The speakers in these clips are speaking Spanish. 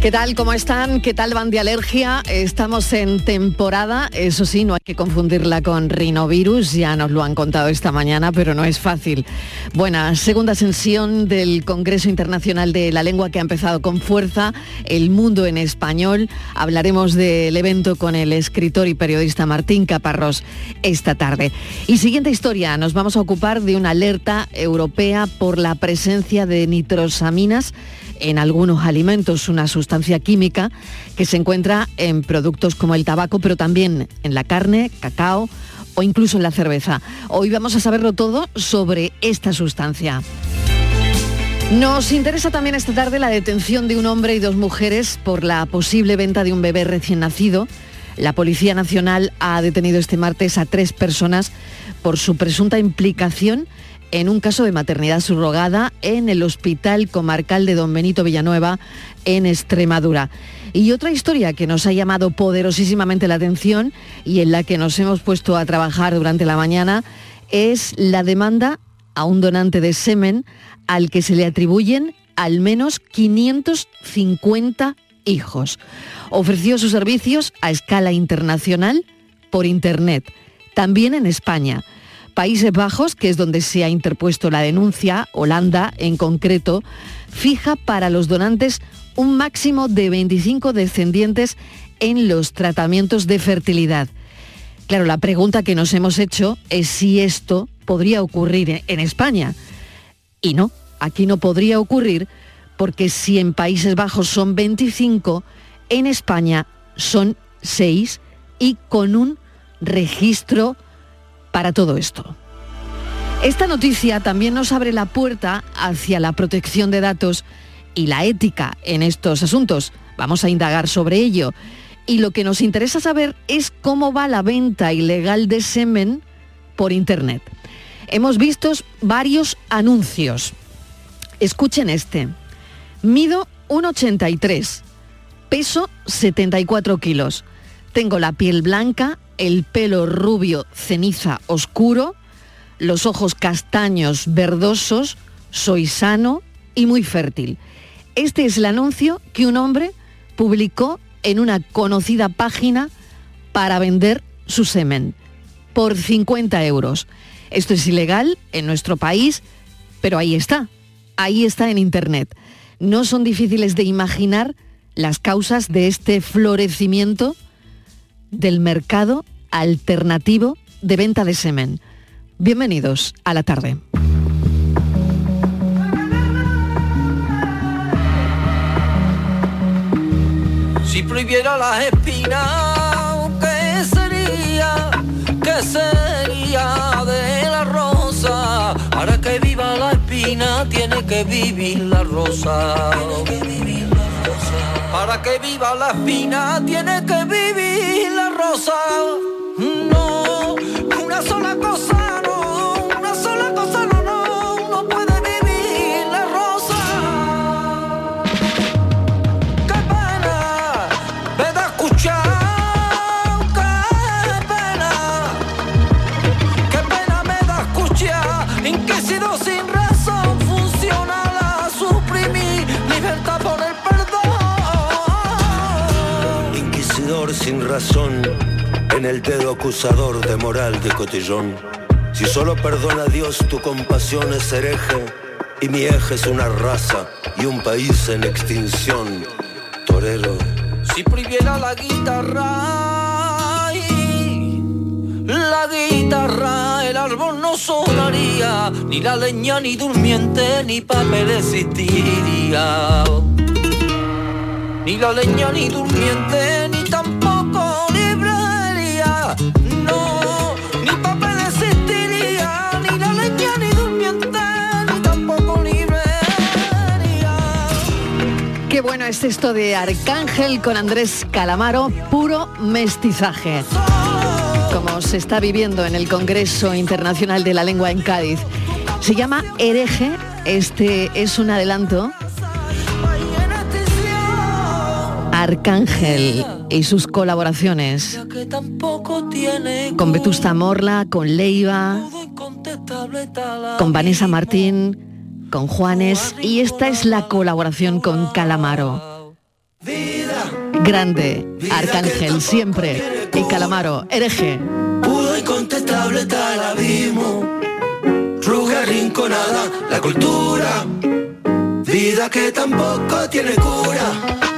¿Qué tal? ¿Cómo están? ¿Qué tal van de alergia? Estamos en temporada, eso sí, no hay que confundirla con rinovirus, ya nos lo han contado esta mañana, pero no es fácil. Buena, segunda sesión del Congreso Internacional de la Lengua que ha empezado con fuerza, El Mundo en Español. Hablaremos del evento con el escritor y periodista Martín Caparrós esta tarde. Y siguiente historia, nos vamos a ocupar de una alerta europea por la presencia de nitrosaminas en algunos alimentos, una sustancia química que se encuentra en productos como el tabaco, pero también en la carne, cacao o incluso en la cerveza. Hoy vamos a saberlo todo sobre esta sustancia. Nos interesa también esta tarde la detención de un hombre y dos mujeres por la posible venta de un bebé recién nacido. La Policía Nacional ha detenido este martes a tres personas por su presunta implicación en un caso de maternidad subrogada en el Hospital Comarcal de Don Benito Villanueva, en Extremadura. Y otra historia que nos ha llamado poderosísimamente la atención y en la que nos hemos puesto a trabajar durante la mañana es la demanda a un donante de semen al que se le atribuyen al menos 550 hijos. Ofreció sus servicios a escala internacional por Internet, también en España. Países Bajos, que es donde se ha interpuesto la denuncia, Holanda en concreto, fija para los donantes un máximo de 25 descendientes en los tratamientos de fertilidad. Claro, la pregunta que nos hemos hecho es si esto podría ocurrir en España. Y no, aquí no podría ocurrir porque si en Países Bajos son 25, en España son 6 y con un registro para todo esto. Esta noticia también nos abre la puerta hacia la protección de datos y la ética en estos asuntos. Vamos a indagar sobre ello. Y lo que nos interesa saber es cómo va la venta ilegal de semen por Internet. Hemos visto varios anuncios. Escuchen este. Mido 1,83, peso 74 kilos. Tengo la piel blanca, el pelo rubio ceniza oscuro, los ojos castaños verdosos, soy sano y muy fértil. Este es el anuncio que un hombre publicó en una conocida página para vender su semen por 50 euros. Esto es ilegal en nuestro país, pero ahí está, ahí está en Internet. No son difíciles de imaginar las causas de este florecimiento del mercado alternativo de venta de semen. Bienvenidos a la tarde. Si prohibiera las espinas, ¿qué sería? ¿Qué sería de la rosa? Para que viva la espina tiene que vivir la rosa. Para que viva la espina tiene que vivir la rosa. No, una sola cosa, no, una sola cosa, no, razón, en el dedo acusador de moral de cotillón. Si solo perdona Dios, tu compasión es hereje, y mi eje es una raza y un país en extinción. Torero, Si prohibiera la guitarra, la guitarra, el árbol no sonaría, ni la leña, ni durmiente, ni papel existiría. Ni la leña, ni durmiente, Qué bueno es esto de Arcángel con Andrés Calamaro, puro mestizaje. Como se está viviendo en el Congreso Internacional de la Lengua en Cádiz. Se llama Hereje, este es un adelanto. Arcángel y sus colaboraciones con Vetusta Morla, con Leiva, con Vanessa Martín, con Juanes y esta es la colaboración con Calamaro. Grande, Arcángel, siempre, y Calamaro, hereje. Pudo incontestable tal abismo, ruga rinconada, la cultura, vida que tampoco tiene cura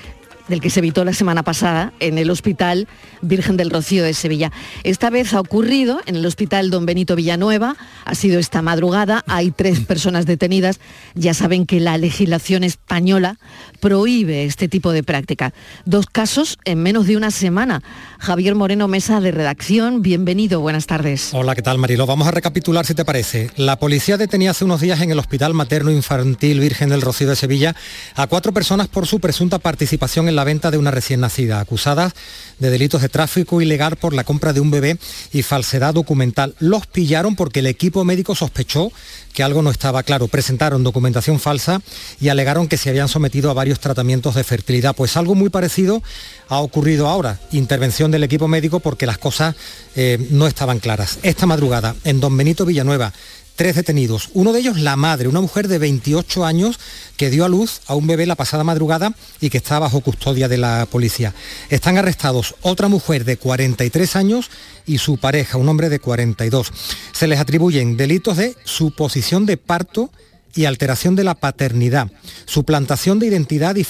del que se evitó la semana pasada en el Hospital Virgen del Rocío de Sevilla. Esta vez ha ocurrido en el Hospital Don Benito Villanueva, ha sido esta madrugada, hay tres personas detenidas. Ya saben que la legislación española prohíbe este tipo de práctica. Dos casos en menos de una semana. Javier Moreno, mesa de redacción, bienvenido, buenas tardes. Hola, ¿qué tal Marilo? Vamos a recapitular si te parece. La policía detenía hace unos días en el Hospital Materno Infantil Virgen del Rocío de Sevilla a cuatro personas por su presunta participación en la venta de una recién nacida, acusadas de delitos de tráfico ilegal por la compra de un bebé y falsedad documental. Los pillaron porque el equipo médico sospechó que algo no estaba claro. Presentaron documentación falsa y alegaron que se habían sometido a varios tratamientos de fertilidad. Pues algo muy parecido ha ocurrido ahora. Intervención del equipo médico porque las cosas eh, no estaban claras. Esta madrugada, en Don Benito Villanueva, tres detenidos. Uno de ellos la madre, una mujer de 28 años que dio a luz a un bebé la pasada madrugada y que está bajo custodia de la policía. Están arrestados otra mujer de 43 años y su pareja, un hombre de 42. Se les atribuyen delitos de suposición de parto y alteración de la paternidad, suplantación de identidad y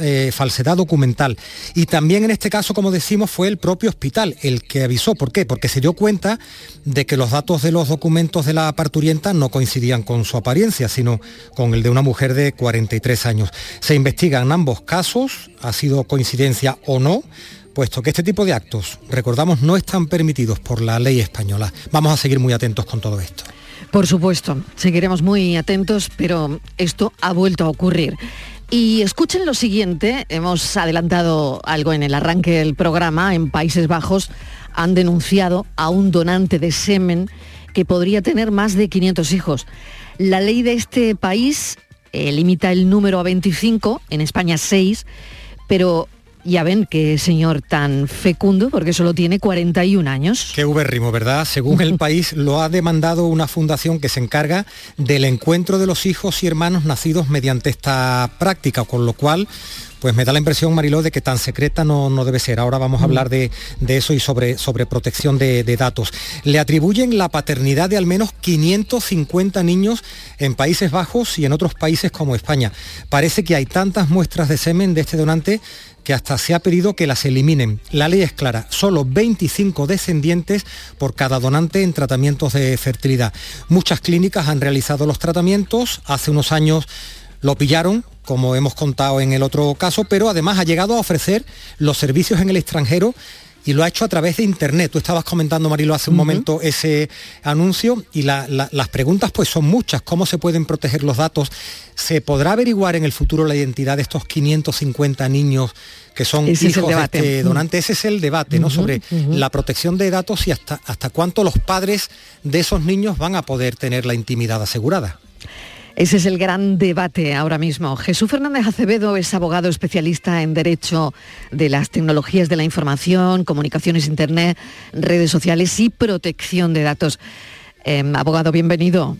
eh, falsedad documental. Y también en este caso, como decimos, fue el propio hospital el que avisó. ¿Por qué? Porque se dio cuenta de que los datos de los documentos de la parturienta no coincidían con su apariencia, sino con el de una mujer de 43 años. Se investigan ambos casos, ha sido coincidencia o no, puesto que este tipo de actos, recordamos, no están permitidos por la ley española. Vamos a seguir muy atentos con todo esto. Por supuesto, seguiremos muy atentos, pero esto ha vuelto a ocurrir. Y escuchen lo siguiente, hemos adelantado algo en el arranque del programa, en Países Bajos han denunciado a un donante de semen que podría tener más de 500 hijos. La ley de este país eh, limita el número a 25, en España 6, pero ya ven qué señor tan fecundo, porque solo tiene 41 años. Qué ubérrimo, ¿verdad? Según el país, lo ha demandado una fundación que se encarga del encuentro de los hijos y hermanos nacidos mediante esta práctica, con lo cual pues me da la impresión, Mariló, de que tan secreta no, no debe ser. Ahora vamos a hablar de, eso y sobre, sobre protección de, de, datos. Le atribuyen la paternidad de al menos 550 niños en Países Bajos y en otros países como España. Parece que hay tantas muestras de semen de este donante que hasta se ha pedido que las eliminen. La ley es clara, solo 25 descendientes por cada donante en tratamientos de fertilidad. Muchas clínicas han realizado los tratamientos, hace unos años lo pillaron, como hemos contado en el otro caso, pero además ha llegado a ofrecer los servicios en el extranjero y lo ha hecho a través de Internet. Tú estabas comentando, Marilo, hace un momento ese anuncio y las preguntas pues son muchas. ¿Cómo se pueden proteger los datos? ¿Se podrá averiguar en el futuro la identidad de estos 550 niños que son hijos de este donante? Ese es el debate, ¿no? Sobre la protección de datos y hasta, hasta cuánto los padres de esos niños van a poder tener la intimidad asegurada. Ese es el gran debate ahora mismo. Jesús Fernández Acevedo es abogado especialista en Derecho de las Tecnologías de la Información, Comunicaciones Internet, redes sociales y protección de datos. Em, abogado, bienvenido.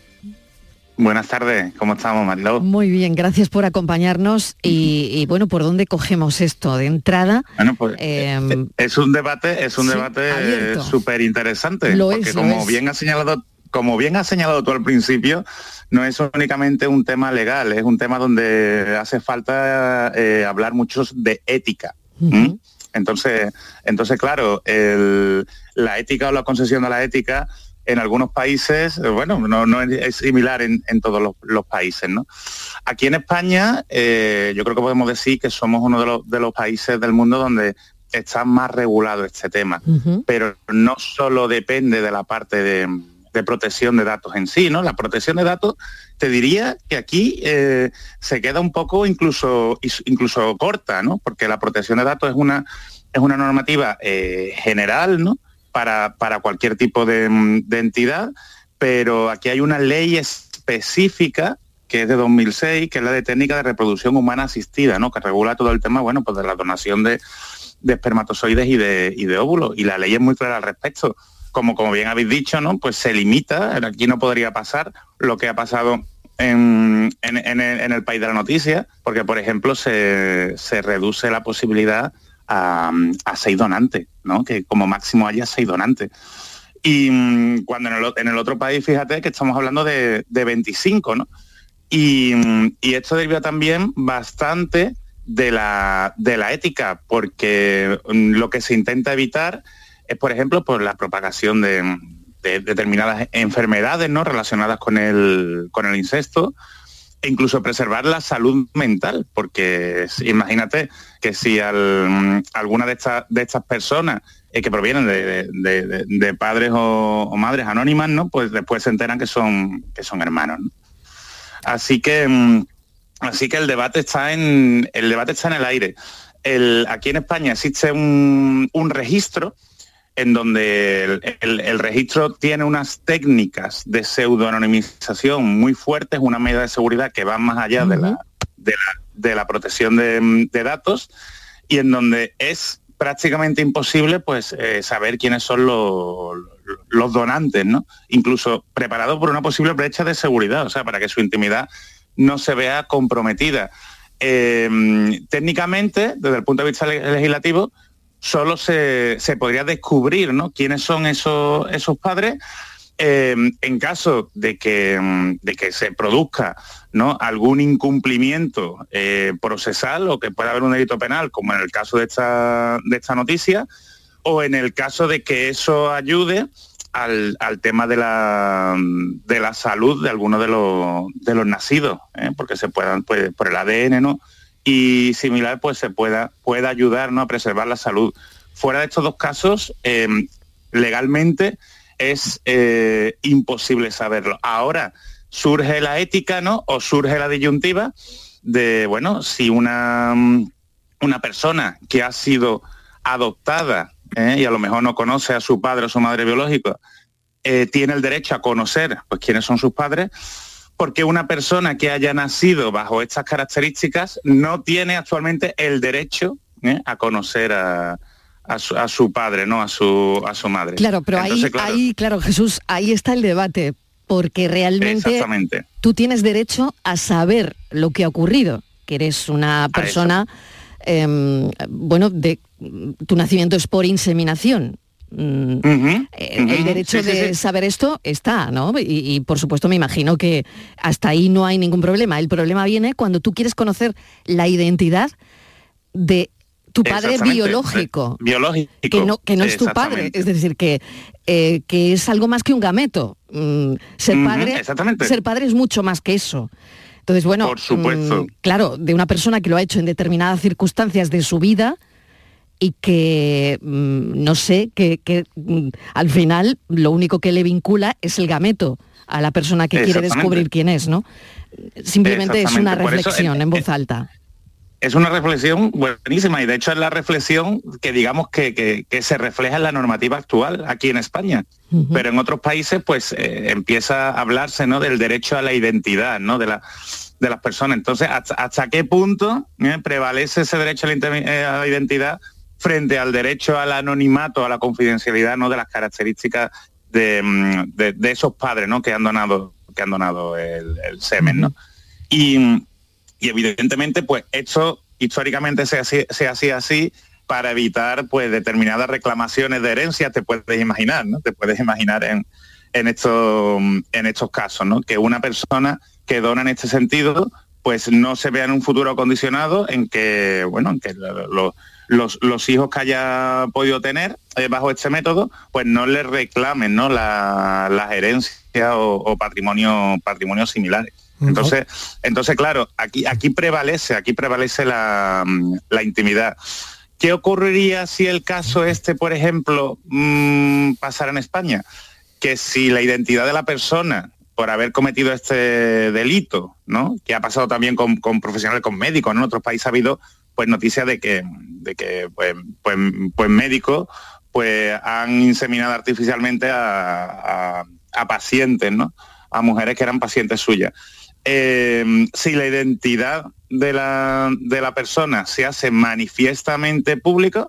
Buenas tardes, ¿cómo estamos, Mariló? Muy bien, gracias por acompañarnos y, bueno, ¿por dónde cogemos esto de entrada? Bueno, pues em, es un debate, es un debate súper interesante, porque como bien ha señalado, como bien ha señalado tú al principio, no es únicamente un tema legal, es un tema donde hace falta eh, hablar mucho de ética. Entonces, entonces claro, la ética o la concesión de la ética en algunos países, bueno, no, es, similar en, todos los, países, ¿no? Aquí en España, eh, yo creo que podemos decir que somos uno de los, países del mundo donde está más regulado este tema, pero no solo depende de la parte de, protección de datos en sí, ¿no? La protección de datos, te diría que aquí eh, se queda un poco incluso, incluso corta, ¿no? Porque la protección de datos es una, es una normativa general, ¿no? para, cualquier tipo de, entidad, pero aquí hay una ley específica que es de 2006, que es la de técnica de reproducción humana asistida, ¿no? que regula todo el tema bueno, pues de la donación de, espermatozoides y de, y de óvulos. Y la ley es muy clara al respecto. Como, como bien habéis dicho, ¿no? pues se limita, aquí no podría pasar lo que ha pasado en, el, país de la noticia, porque por ejemplo se, se reduce la posibilidad a, seis donantes, ¿no? que como máximo haya seis donantes. Y mm, cuando en el, otro país, fíjate que estamos hablando de, 25, ¿no? Y, mm, y, esto deriva también bastante de la, de la ética, porque mm, lo que se intenta evitar es, por ejemplo, por la propagación de, determinadas enfermedades ¿no? relacionadas con el, con el incesto, e incluso preservar la salud mental, porque imagínate que si alguna de estas, de estas personas eh, que provienen de, padres o, madres anónimas, ¿no? Pues después se enteran que son, que son hermanos. Así que mm, así que el debate está en el debate está en el aire. El, aquí en España existe un, un registro en donde el, registro tiene unas técnicas de pseudoanonimización muy fuertes, una medida de seguridad que va más allá de, la, de, la, protección de, datos y en donde es prácticamente imposible pues eh, saber quiénes son los, los donantes, ¿no? Incluso preparado por una posible brecha de seguridad, o sea, para que su intimidad no se vea comprometida. Eh, técnicamente, desde el punto de vista legislativo, solo se, podría descubrir ¿no? quiénes son esos, esos padres eh, en caso de que, de que se produzca ¿no? algún incumplimiento eh, procesal o que pueda haber un delito penal, como en el caso de esta, de esta noticia, o en el caso de que eso ayude al, tema de la, de la salud de algunos de los, de los nacidos, ¿eh? porque se puedan, pues, por el ADN, ¿no? Y similar pues se pueda, pueda ayudar ¿no? a preservar la salud. Fuera de estos dos casos, em, legalmente es eh, imposible saberlo. Ahora surge la ética, ¿no? O surge la disyuntiva de, bueno, si una, una persona que ha sido adoptada ¿eh? y a lo mejor no conoce a su padre o su madre biológica, eh, tiene el derecho a conocer pues quiénes son sus padres, porque una persona que haya nacido bajo estas características no tiene actualmente el derecho ¿eh? a conocer a, su, padre, ¿no? A su, a su madre. Claro, pero ahí, claro. Jesús, ahí está el debate, porque realmente tú tienes derecho a saber lo que ha ocurrido, que eres una persona, em, bueno, de tu nacimiento es por inseminación, Mm, eh, el derecho de saber esto está, ¿no? Y, por supuesto me imagino que hasta ahí no hay ningún problema. El problema viene cuando tú quieres conocer la identidad de tu padre biológico. Biológico. Que no, que no es tu padre. Es decir, que, eh, que es algo más que un gameto. Mm, ser, padre, ser padre es mucho más que eso. Entonces, bueno, por supuesto. Mm, claro, de una persona que lo ha hecho en determinadas circunstancias de su vida, y que mm, no sé, que, mm, al final lo único que le vincula es el gameto a la persona que quiere descubrir quién es, ¿no? Simplemente es una reflexión en voz alta. Es una reflexión buenísima y de hecho es la reflexión que digamos que, se refleja en la normativa actual aquí en España. Pero en otros países pues eh, empieza a hablarse ¿no? del derecho a la identidad ¿no? de, la, de las personas. Entonces, ¿hasta, qué punto eh, prevalece ese derecho a la, eh, a la identidad frente al derecho al anonimato, a la confidencialidad ¿no? de las características de, mm, esos padres ¿no? que han donado, que han donado el, semen. ¿no? Y, evidentemente, pues esto históricamente se hacía, así para evitar pues determinadas reclamaciones de herencia, te puedes imaginar, ¿no? Te puedes imaginar en, en, estos, en estos casos, ¿no? Que una persona que dona en este sentido, pues no se vea en un futuro condicionado en que, bueno, en que los los, los hijos que haya podido tener eh, bajo este método, pues no le reclamen ¿no? La, las herencias o, patrimonio, patrimonios similares. Entonces, entonces claro, aquí, aquí prevalece, aquí prevalece la, la intimidad. ¿Qué ocurriría si el caso este, por ejemplo, mmm, pasara en España? Que si la identidad de la persona por haber cometido este delito, ¿no? Que ha pasado también con, con profesionales, con médicos, En otros países ha habido pues noticias de que, de que pues, pues, pues médicos pues han inseminado artificialmente a, pacientes, ¿no? A mujeres que eran pacientes suyas. Eh, si la identidad de la, de la persona se hace manifiestamente pública,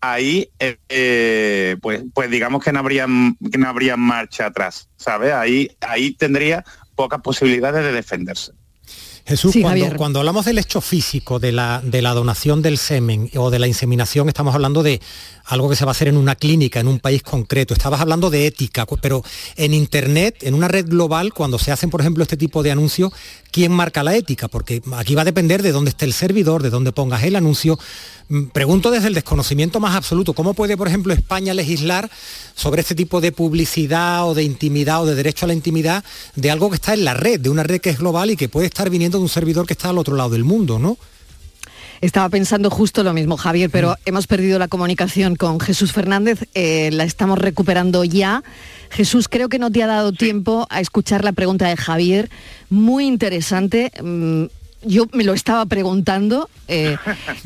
ahí eh, pues, pues digamos que no habría, no habría marcha atrás, ¿sabes? Ahí, ahí tendría pocas posibilidades de defenderse. Jesús, cuando, hablamos del hecho físico de la, de la donación del semen o de la inseminación, estamos hablando de algo que se va a hacer en una clínica, en un país concreto. Estabas hablando de ética, pero en Internet, en una red global, cuando se hacen, por ejemplo, este tipo de anuncios, ¿quién marca la ética? Porque aquí va a depender de dónde esté el servidor, de dónde pongas el anuncio. Mm, pregunto desde el desconocimiento más absoluto, ¿cómo puede, por ejemplo, España legislar sobre este tipo de publicidad o de intimidad o de derecho a la intimidad de algo que está en la red, de una red que es global y que puede estar viniendo de un servidor que está al otro lado del mundo, ¿no? Estaba pensando justo lo mismo, Javier, pero mm. hemos perdido la comunicación con Jesús Fernández, eh, la estamos recuperando ya. Jesús, creo que no te ha dado tiempo a escuchar la pregunta de Javier, muy interesante. Yo me lo estaba preguntando eh,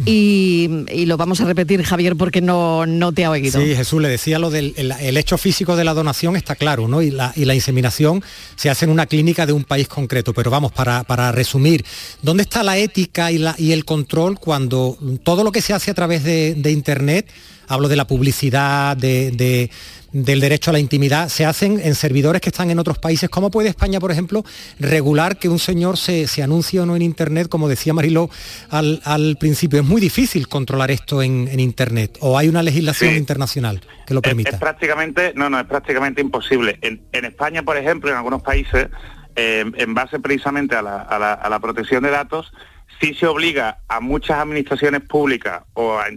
y, lo vamos a repetir, Javier, porque no, no te ha oído. Sí, Jesús, le decía lo del el, hecho físico de la donación está claro, ¿no? Y la, y la, inseminación se hace en una clínica de un país concreto. Pero vamos, para, para resumir, ¿dónde está la ética y, la, y el control cuando todo lo que se hace a través de, de Internet, hablo de la publicidad, de del derecho a la intimidad se hacen en servidores que están en otros países. ¿Cómo puede España, por ejemplo, regular que un señor se, anuncie o no en Internet? Como decía Mariló al, principio, es muy difícil controlar esto en, Internet. ¿O hay una legislación internacional que lo permita? Es, prácticamente, no, no, es prácticamente imposible. En, España, por ejemplo, en algunos países, eh, en base precisamente a la, a la protección de datos, sí se obliga a muchas administraciones públicas o a,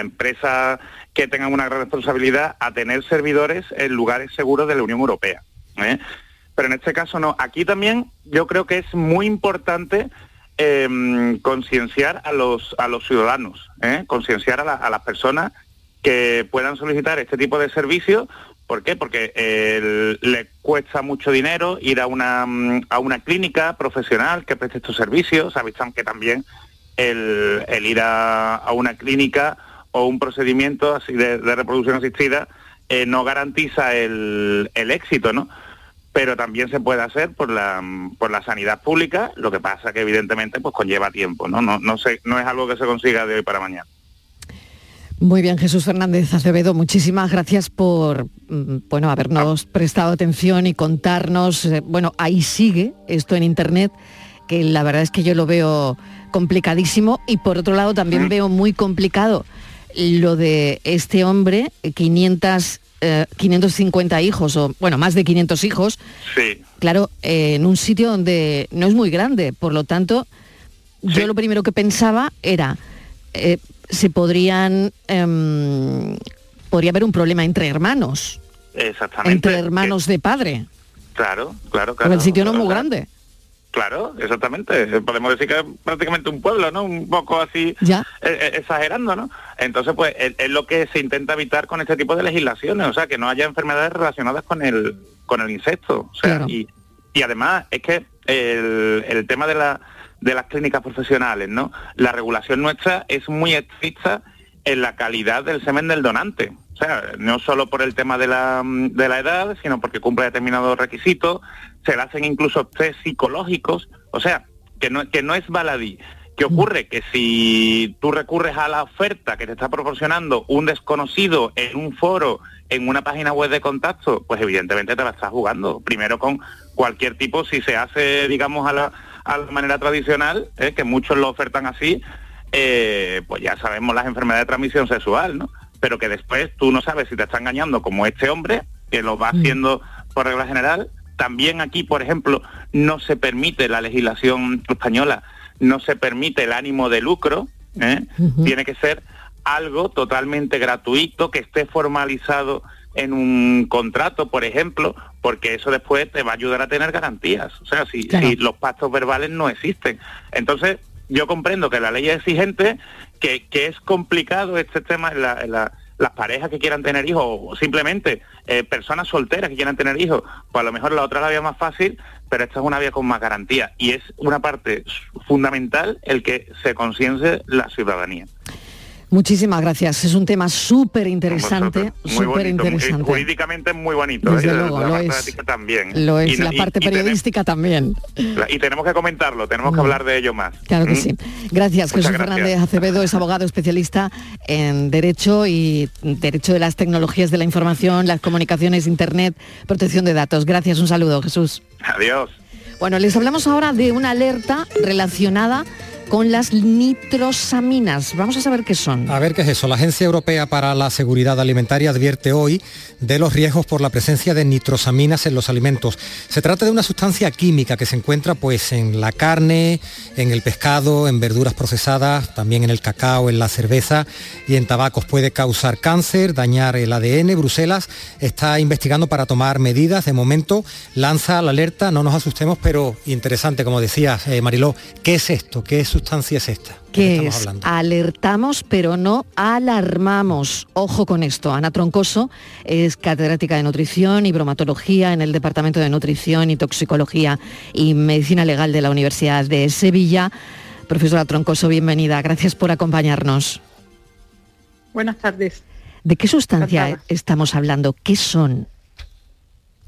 empresas que tengan una gran responsabilidad a tener servidores en lugares seguros de la Unión Europea. ¿eh? Pero en este caso no. Aquí también yo creo que es muy importante em, concienciar a los, ciudadanos, ¿eh? concienciar a las personas que puedan solicitar este tipo de servicios ¿Por qué? Porque le cuesta mucho dinero ir a una, a una clínica profesional que preste estos servicios. Sabéis que también el, ir a, una clínica o un procedimiento así de, reproducción asistida eh, no garantiza el, éxito, ¿no? Pero también se puede hacer por la, por la sanidad pública, lo que pasa que evidentemente pues conlleva tiempo, ¿no? No, no, no es algo que se consiga de hoy para mañana. Muy bien, Jesús Fernández Acevedo, muchísimas gracias por mm, bueno, habernos prestado atención y contarnos. Eh, bueno, ahí sigue esto en Internet, que la verdad es que yo lo veo complicadísimo y por otro lado también veo muy complicado lo de este hombre, 500, 550 eh, hijos, o bueno, más de 500 hijos. Sí. Claro, eh, en un sitio donde no es muy grande, por lo tanto, yo lo primero que pensaba era se podrían em, podría haber un problema entre hermanos. Exactamente. Entre hermanos de padre. Claro, claro, claro. Porque el sitio no es muy grande. Claro, exactamente. Podemos decir que es prácticamente un pueblo, ¿no? Un poco así ya. Eh, eh, exagerando, ¿no? Entonces, pues es, lo que se intenta evitar con este tipo de legislaciones, o sea, que no haya enfermedades relacionadas con el con el insecto. O sea, y, y además es que el, el tema de la de las clínicas profesionales, ¿no? La regulación nuestra es muy estricta en la calidad del semen del donante. O sea, no solo por el tema de la, de la edad, sino porque cumple determinados requisitos, se le hacen incluso test psicológicos, o sea, que no, que no es baladí. ¿Qué ocurre? Que si tú recurres a la oferta que te está proporcionando un desconocido en un foro, en una página web de contacto, pues evidentemente te la estás jugando. Primero con cualquier tipo, si se hace, digamos, a la, a la manera tradicional, ¿eh? que muchos lo ofertan así, eh, pues ya sabemos las enfermedades de transmisión sexual, ¿no? Pero que después tú no sabes si te está engañando como este hombre, que lo va mm. haciendo por regla general. También aquí, por ejemplo, no se permite la legislación española, no se permite el ánimo de lucro, ¿eh? tiene que ser algo totalmente gratuito, que esté formalizado en un contrato, por ejemplo, porque eso después te va a ayudar a tener garantías. O sea, si, los pactos verbales no existen. Entonces, yo comprendo que la ley es exigente, que, es complicado este tema en, las parejas que quieran tener hijos o simplemente eh, personas solteras que quieran tener hijos, pues a lo mejor la otra la vía más fácil, pero esta es una vía con más garantía y es una parte fundamental el que se conciencie la ciudadanía. Muchísimas gracias. Es un tema súper interesante. Súper interesante. Jurídicamente es muy bonito. ¿eh? la parte es, también. Lo es, la parte periodística también. Y tenemos que comentarlo, tenemos que hablar de ello más. Claro que ¿Mm? sí. Gracias, Jesús Fernández Acevedo es abogado especialista en Derecho y Derecho de las Tecnologías de la Información, las comunicaciones, Internet, protección de datos. Gracias, un saludo, Jesús. Adiós. Bueno, les hablamos ahora de una alerta relacionada con las nitrosaminas. Vamos a saber qué son. A ver qué es eso. La Agencia Europea para la Seguridad Alimentaria advierte hoy de los riesgos por la presencia de nitrosaminas en los alimentos. Se trata de una sustancia química que se encuentra pues en la carne, en el pescado, en verduras procesadas, también en el cacao, en la cerveza y en tabacos. Puede causar cáncer, dañar el ADN. Bruselas está investigando para tomar medidas. De momento lanza la alerta, no nos asustemos, pero interesante, como decía eh, Mariló, ¿qué es esto? ¿Qué es sustancia es esta? Que es alertamos pero no alarmamos. Ojo con esto. Ana Troncoso es catedrática de nutrición y bromatología en el Departamento de Nutrición y Toxicología y Medicina Legal de la Universidad de Sevilla. Profesora Troncoso, bienvenida. Gracias por acompañarnos. Buenas tardes. ¿De qué sustancia estamos hablando? ¿Qué son?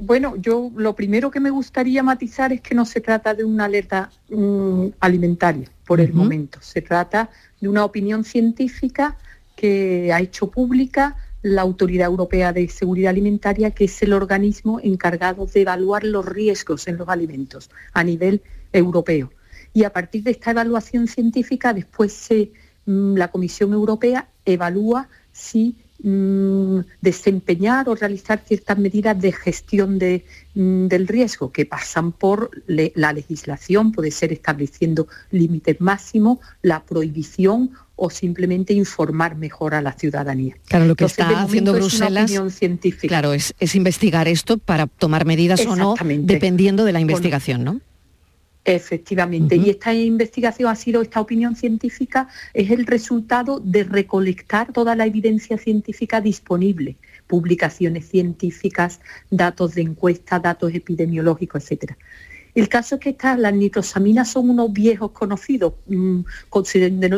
Bueno, yo lo primero que me gustaría matizar es que no se trata de una alerta mm, alimentaria por el momento. Se trata de una opinión científica que ha hecho pública la Autoridad Europea de Seguridad Alimentaria, que es el organismo encargado de evaluar los riesgos en los alimentos a nivel europeo. Y a partir de esta evaluación científica, después mm, la Comisión Europea evalúa si Mm, desempeñar o realizar ciertas medidas de gestión mm, del riesgo que pasan por la legislación, puede ser estableciendo límites máximos, la prohibición o simplemente informar mejor a la ciudadanía. Claro, lo que está haciendo Bruselas, científica. claro, es, es, investigar esto para tomar medidas o no, dependiendo de la investigación, ¿no? Efectivamente, y esta investigación ha sido, esta opinión científica es el resultado de recolectar toda la evidencia científica disponible, publicaciones científicas, datos de encuesta, datos epidemiológicos, etcétera. El caso es que las nitrosaminas son unos viejos conocidos, mm,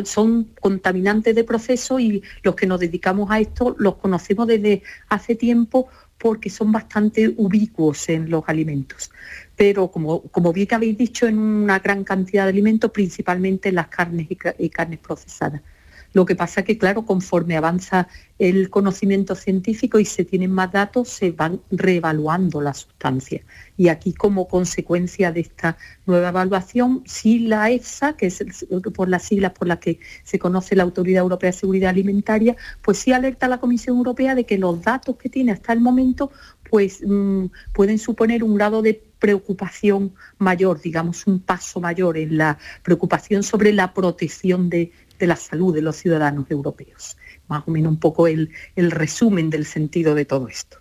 son contaminantes de proceso y los que nos dedicamos a esto los conocemos desde hace tiempo porque son bastante ubicuos en los alimentos. Pero como, como bien habéis dicho, en una gran cantidad de alimentos, principalmente las carnes y carnes procesadas. Lo que pasa es que, claro, conforme avanza el conocimiento científico y se tienen más datos, se van reevaluando las sustancias. Y aquí, como consecuencia de esta nueva evaluación, sí la EFSA, que es por las siglas por las que se conoce la Autoridad Europea de Seguridad Alimentaria, pues sí alerta a la Comisión Europea de que los datos que tiene hasta el momento pues mm, pueden suponer un grado de preocupación mayor, digamos, un paso mayor en la preocupación sobre la protección de, de la salud de los ciudadanos europeos. Más o menos un poco el, el resumen del sentido de todo esto.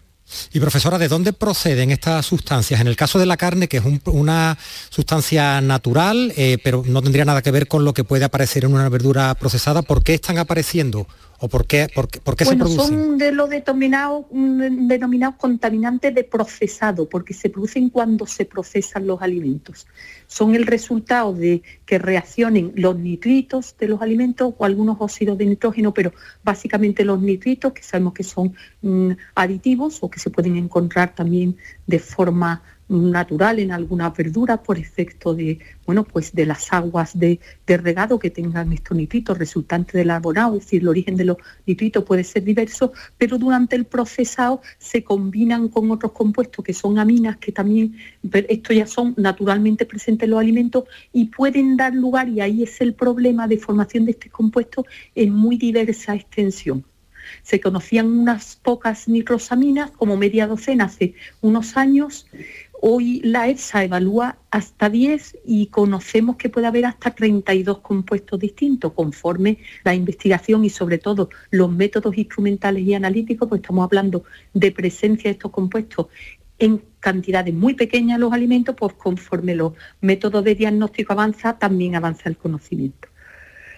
Y profesora, ¿de dónde proceden estas sustancias? En el caso de la carne, que es una sustancia natural, eh, pero no tendría nada que ver con lo que puede aparecer en una verdura procesada, ¿por qué están apareciendo ¿O por qué, por, se producen? Son de los denominados, denominados contaminantes de procesado, porque se producen cuando se procesan los alimentos. Son el resultado de que reaccionen los nitritos de los alimentos o algunos óxidos de nitrógeno, pero básicamente los nitritos, que sabemos que son mm, aditivos o que se pueden encontrar también de forma natural en algunas verduras por efecto de, bueno, pues de las aguas de, regado que tengan estos nitritos resultantes del abonado, es decir, el origen de los nitritos puede ser diverso, pero durante el procesado se combinan con otros compuestos que son aminas, que también, estos ya son naturalmente presentes en los alimentos y pueden dar lugar, y ahí es el problema de formación de este compuesto en muy diversa extensión. Se conocían unas pocas nitrosaminas, como media docena hace unos años, Hoy la EFSA evalúa hasta 10 y conocemos que puede haber hasta 32 compuestos distintos conforme la investigación y sobre todo los métodos instrumentales y analíticos, pues estamos hablando de presencia de estos compuestos en cantidades muy pequeñas en los alimentos, pues conforme los métodos de diagnóstico avanza, también avanza el conocimiento.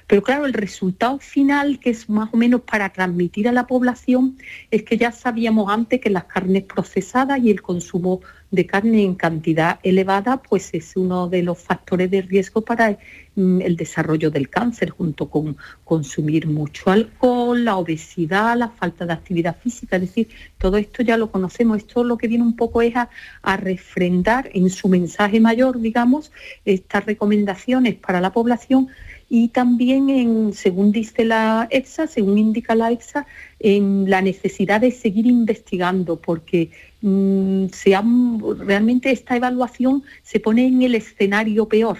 Pero claro, el resultado final, que es más o menos para transmitir a la población, es que ya sabíamos antes que las carnes procesadas y el consumo de carne en cantidad elevada, pues es uno de los factores de riesgo para mm, el desarrollo del cáncer, junto con consumir mucho alcohol, la obesidad, la falta de actividad física. Es decir, todo esto ya lo conocemos. Esto lo que viene un poco es a, a refrendar en su mensaje mayor, digamos, estas recomendaciones para la población y también, en, según dice la EFSA, según indica la EFSA, en la necesidad de seguir investigando, porque mm, realmente esta evaluación se pone en el escenario peor.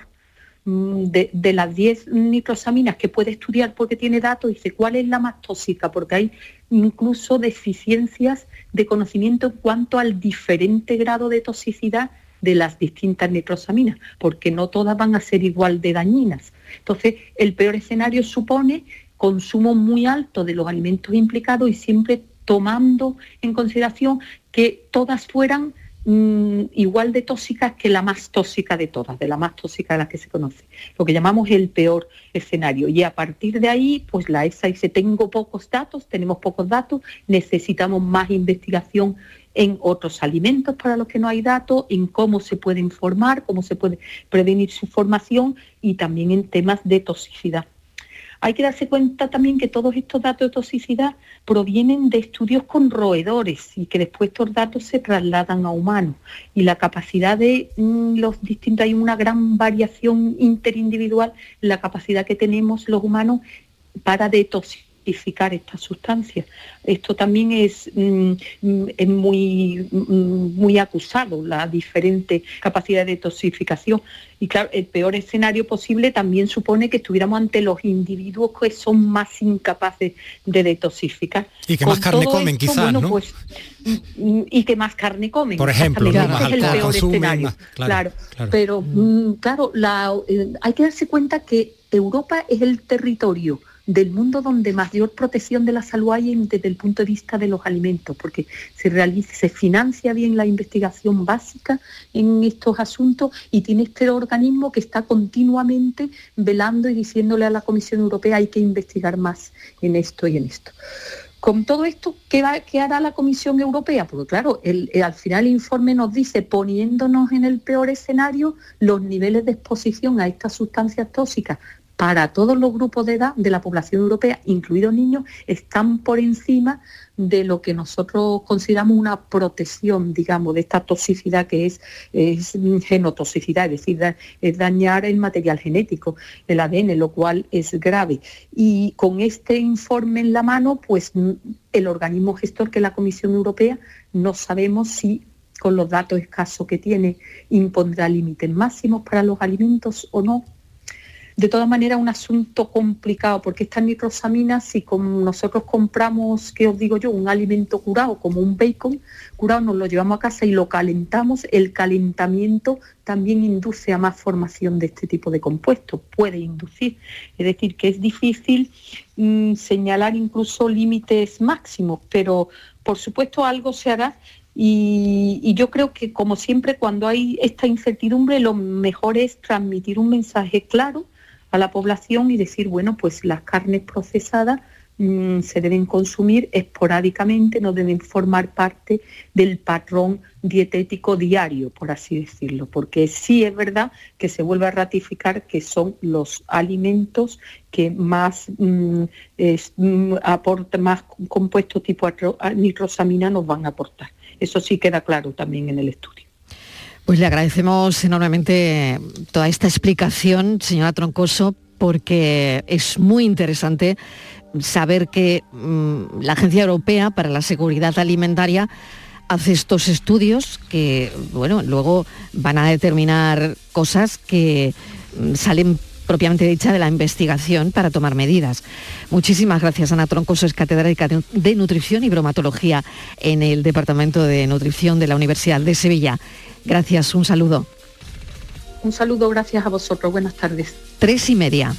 Mm, de, las 10 nitrosaminas que puede estudiar porque tiene datos, dice cuál es la más tóxica, porque hay incluso deficiencias de conocimiento en cuanto al diferente grado de toxicidad de las distintas nitrosaminas, porque no todas van a ser igual de dañinas. Entonces, el peor escenario supone consumo muy alto de los alimentos implicados y siempre tomando en consideración que todas fueran mm, igual de tóxicas que la más tóxica de todas, de la más tóxica de las que se conoce, lo que llamamos el peor escenario. Y a partir de ahí, pues la ESA dice, tengo pocos datos, tenemos pocos datos, necesitamos más investigación en otros alimentos para los que no hay datos, en cómo se puede informar, cómo se puede prevenir su formación y también en temas de toxicidad. Hay que darse cuenta también que todos estos datos de toxicidad provienen de estudios con roedores y que después estos datos se trasladan a humanos. Y la capacidad de mm, los distintos, hay una gran variación interindividual, la capacidad que tenemos los humanos para detoxificar esta sustancia. Esto también es, mm, es muy, mm, muy acusado, la diferente capacidad de toxificación. Y claro, el peor escenario posible también supone que estuviéramos ante los individuos que son más incapaces de detoxificar. Y que más carne comen, quizás, ¿no? Pues, mm, y que más carne comen. Por ejemplo, es el peor escenario. claro, Pero, claro, la, eh, hay que darse cuenta que Europa es el territorio del mundo donde mayor protección de la salud hay desde el punto de vista de los alimentos, porque se realiza, se financia bien la investigación básica en estos asuntos y tiene este organismo que está continuamente velando y diciéndole a la Comisión Europea hay que investigar más en esto y en esto. Con todo esto, ¿qué, hará la Comisión Europea? Porque claro, al final el informe nos dice, poniéndonos en el peor escenario, los niveles de exposición a estas sustancias tóxicas para todos los grupos de edad de la población europea, incluidos niños, están por encima de lo que nosotros consideramos una protección, digamos, de esta toxicidad que es, genotoxicidad, es decir, es dañar el material genético, el ADN, lo cual es grave. Y con este informe en la mano, pues el organismo gestor que es la Comisión Europea, no sabemos si con los datos escasos que tiene impondrá límites máximos para los alimentos o no de todas maneras, un asunto complicado, porque estas nitrosaminas, si como nosotros compramos, ¿qué os digo yo? Un alimento curado, como un bacon curado, nos lo llevamos a casa y lo calentamos, el calentamiento también induce a más formación de este tipo de compuestos, puede inducir. Es decir, que es difícil mm, señalar incluso límites máximos, pero por supuesto algo se hará y, y, yo creo que, como siempre, cuando hay esta incertidumbre, lo mejor es transmitir un mensaje claro a la población y decir, bueno, pues las carnes procesadas mm, se deben consumir esporádicamente, no deben formar parte del patrón dietético diario, por así decirlo, porque sí es verdad que se vuelve a ratificar que son los alimentos que más mm, mm, aportan, más compuestos tipo nitrosamina nos van a aportar. Eso sí queda claro también en el estudio. Pues le agradecemos enormemente toda esta explicación, señora Troncoso, porque es muy interesante saber que mm, la Agencia Europea para la Seguridad Alimentaria hace estos estudios que, bueno, luego van a determinar cosas que mm, salen propiamente dicha de la investigación para tomar medidas. Muchísimas gracias, Ana Troncoso, es catedrática de Nutrición y Bromatología en el Departamento de Nutrición de la Universidad de Sevilla. Gracias, un saludo. Un saludo, gracias a vosotros. Buenas tardes. Tres y media.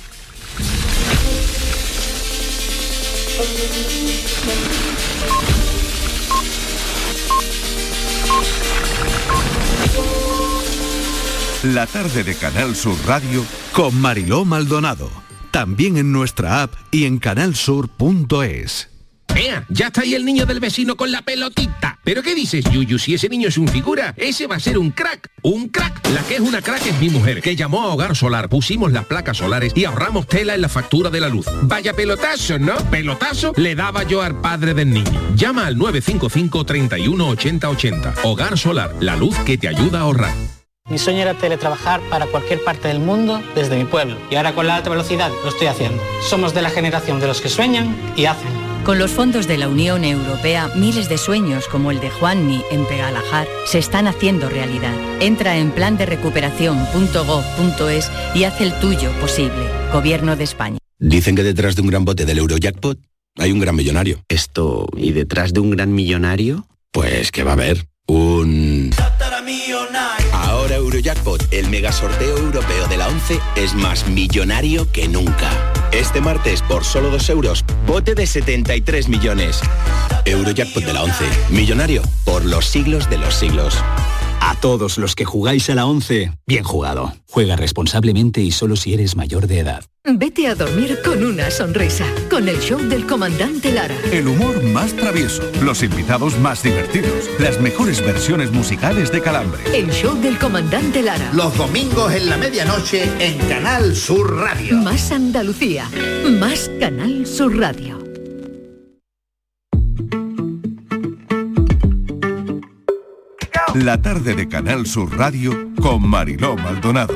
La tarde de Canal Sur Radio con Mariló Maldonado. También en nuestra app y en canalsur.es. ¡Ea! Ya está ahí el niño del vecino con la pelotita. ¿Pero qué dices, Yuyu? Si ese niño es un figura, ese va a ser un crack. ¡Un crack! La que es una crack es mi mujer, que llamó a Hogar Solar, pusimos las placas solares y ahorramos tela en la factura de la luz. Vaya pelotazo, ¿no? Pelotazo le daba yo al padre del niño. Llama al 955 31 80 80. Hogar Solar, la luz que te ayuda a ahorrar. Mi sueño era teletrabajar para cualquier parte del mundo desde mi pueblo y ahora con la alta velocidad lo estoy haciendo. Somos de la generación de los que sueñan y hacen. Con los fondos de la Unión Europea, miles de sueños como el de Juanmi en Pegalajar se están haciendo realidad. Entra en plan de recuperación.gov.es y haz el tuyo posible. Gobierno de España. Dicen que detrás de un gran bote del Eurojackpot hay un gran millonario. Esto, ¿y detrás de un gran millonario? Pues que va a haber un... Ahora Eurojackpot, el mega sorteo europeo de la 11, es más millonario que nunca. Este martes, por solo 2 euros, bote de 73 millones. Eurojackpot de la 11, millonario por los siglos de los siglos. A todos los que jugáis a la 11, bien jugado. Juega responsablemente y solo si eres mayor de edad. Vete a dormir con una sonrisa, con el show del comandante Lara. El humor más travieso, los invitados más divertidos, las mejores versiones musicales de Calambre. El show del comandante Lara. Los domingos en la medianoche en Canal Sur Radio. Más Andalucía, más Canal Sur Radio. La tarde de Canal Sur Radio con Mariló Maldonado.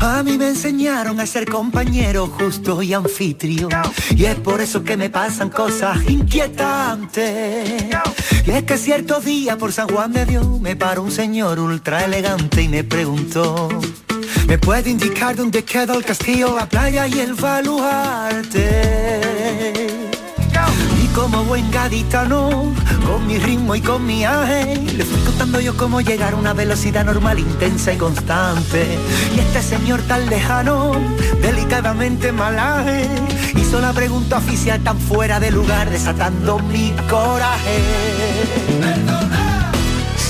A mí me enseñaron a ser compañero justo y anfitrión. Y es por eso que me pasan cosas inquietantes. Y es que cierto día por San Juan de Dios me paró un señor ultra elegante y me preguntó. ¿Me puede indicar dónde queda el castillo, la playa y el baluarte? Como buen gaditano, con mi ritmo y con mi aje, le fui contando yo cómo llegar a una velocidad normal, intensa y constante. Y este señor tan lejano, delicadamente malaje, hizo la pregunta oficial tan fuera de lugar, desatando mi coraje.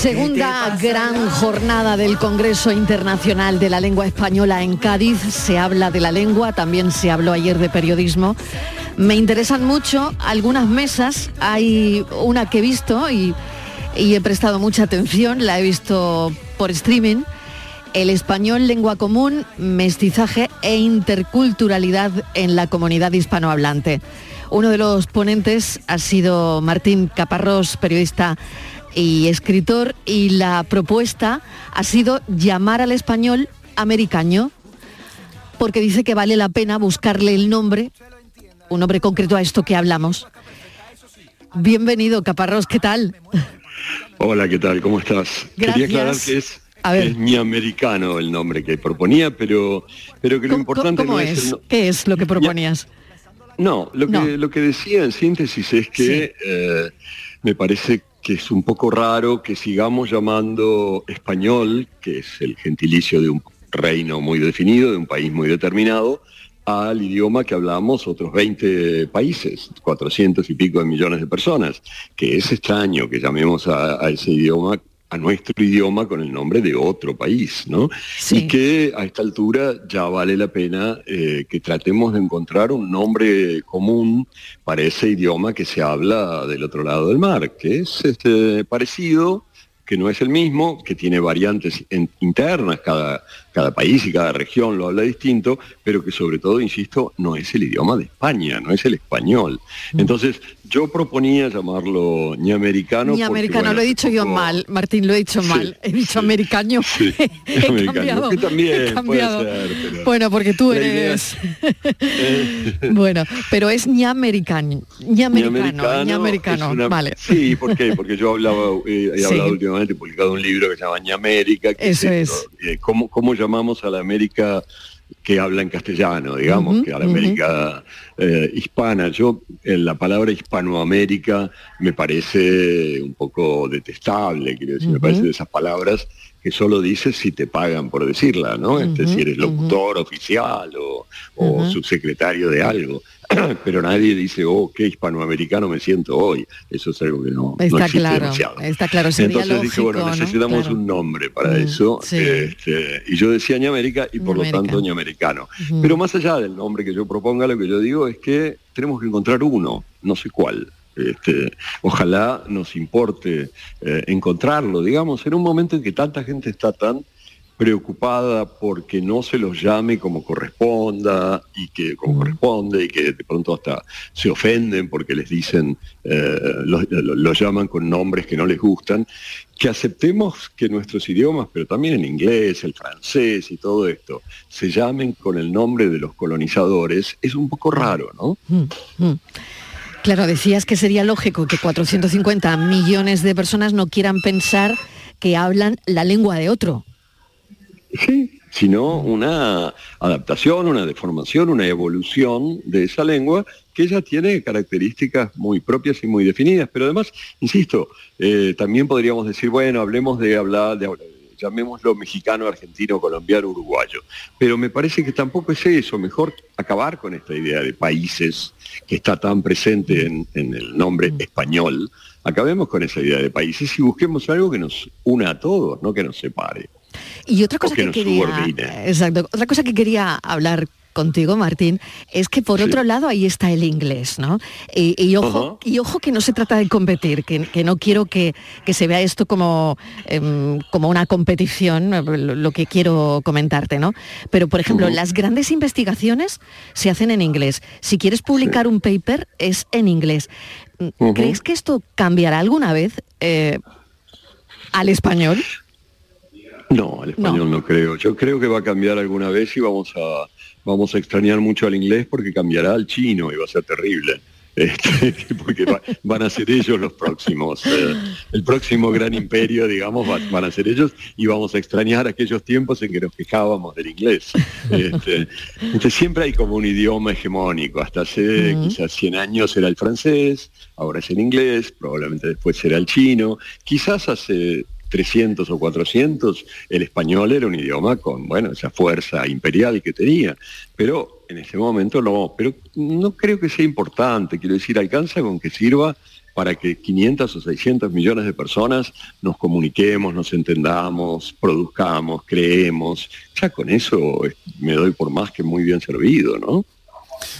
Segunda gran jornada del Congreso Internacional de la Lengua Española en Cádiz. Se habla de la lengua, también se habló ayer de periodismo. Me interesan mucho algunas mesas. Hay una que he visto y, y he prestado mucha atención, la he visto por streaming. El español, lengua común, mestizaje e interculturalidad en la comunidad hispanohablante. Uno de los ponentes ha sido Martín Caparrós, periodista y escritor, y la propuesta ha sido llamar al español americaño, porque dice que vale la pena buscarle el nombre, un nombre concreto a esto que hablamos. Bienvenido, Caparrós, ¿qué tal? Hola, ¿qué tal? ¿Cómo estás? Gracias. Quería aclarar que es, A ver. es mi americano el nombre que proponía, pero, pero que lo importante ¿Cómo no es, es? el no- ¿Qué es lo que proponías? No, lo que, No. lo que decía en síntesis es que eh, me parece que es un poco raro que sigamos llamando español, que es el gentilicio de un reino muy definido, de un país muy determinado, al idioma que hablamos otros 20 países, 400 y pico de millones de personas, que es extraño que llamemos a, a ese idioma a nuestro idioma con el nombre de otro país, ¿no? Y que a esta altura ya vale la pena eh, que tratemos de encontrar un nombre común para ese idioma que se habla del otro lado del mar, que es este, parecido, que no es el mismo, que tiene variantes en- internas, cada, cada país y cada región lo habla distinto, pero que sobre todo, insisto, no es el idioma de España, no es el español. Entonces, yo proponía llamarlo ni americano. Ni americano, bueno, lo he dicho yo mal, Martín, lo he dicho mal. He dicho americaño. he americano, cambiado. que también he cambiado. puede ser, pero- Bueno, porque tú eres... bueno, pero es ni americano, ni americano, ni americano, es una- vale. Sí, ¿por qué? Porque yo hablaba, eh, he Sí. hablado últimamente, he publicado un libro que se llama Ñamérica. que Eso es, esto, eh, ¿cómo, ¿Cómo llamamos a la América que habla en castellano, digamos, que habla América eh, hispana. Yo, en la palabra hispanoamérica me parece un poco detestable, quiero decir, me parece de esas palabras que solo dices si te pagan por decirla, ¿no? este, si eres locutor oficial o, o subsecretario de algo. Pero nadie dice, oh, qué hispanoamericano me siento hoy. Eso es algo que no, Está no existe claro, demasiado. está claro. sería Entonces dije, bueno, ¿no? necesitamos Claro. un nombre para Mm, eso. sí. este, y yo decía ñamérica y por lo tanto ñamericano. Pero más allá del nombre que yo proponga, lo que yo digo es que tenemos que encontrar uno, no sé cuál. Este, ojalá nos importe eh, encontrarlo, digamos, en un momento en que tanta gente está tan preocupada porque no se los llame como corresponda y que como corresponde y que de pronto hasta se ofenden porque les dicen eh, los, lo- los llaman con nombres que no les gustan que aceptemos que nuestros idiomas pero también el inglés el francés y todo esto se llamen con el nombre de los colonizadores es un poco raro no Mm, mm. Claro, decías que sería lógico que 450 millones de personas no quieran pensar que hablan la lengua de otro. Sino una adaptación, una deformación, una evolución de esa lengua que ya tiene características muy propias y muy definidas. Pero además, insisto, eh, también podríamos decir, bueno, hablemos de hablar, de, llamémoslo mexicano, argentino, colombiano, uruguayo. Pero me parece que tampoco es eso, mejor acabar con esta idea de países que está tan presente en, en el nombre español. Acabemos con esa idea de países y busquemos algo que nos una a todos, no que nos separe. Y otra cosa que quería, exacto, otra cosa que quería hablar contigo, Martín, es que por otro lado ahí está el inglés, ¿no? Y, y ojo, y ojo que no se trata de competir, que, que no quiero que, que se vea esto como, em, como una competición, eh, lo, lo que quiero comentarte, ¿no? Pero, por ejemplo, las grandes investigaciones se hacen en inglés. Si quieres publicar un paper, es en inglés. ¿Crees que esto cambiará alguna vez eh, al español? No, al español no. creo. Yo creo que va a cambiar alguna vez y vamos a vamos a extrañar mucho al inglés porque cambiará al chino y va a ser terrible. Este, porque va- van a ser ellos los próximos. eh, el próximo gran imperio, digamos, va- van a ser ellos y vamos a extrañar aquellos tiempos en que nos quejábamos del inglés. Este, entonces siempre hay como un idioma hegemónico. Hasta hace quizás 100 años era el francés, ahora es el inglés, probablemente después será el chino. Quizás hace 300 o 400, el español era un idioma con, bueno, esa fuerza imperial que tenía, pero en ese momento no, pero no creo que sea importante, quiero decir, alcanza con que sirva para que 500 o 600 millones de personas nos comuniquemos, nos entendamos, produzcamos, creemos, ya con eso me doy por más que muy bien servido, ¿no?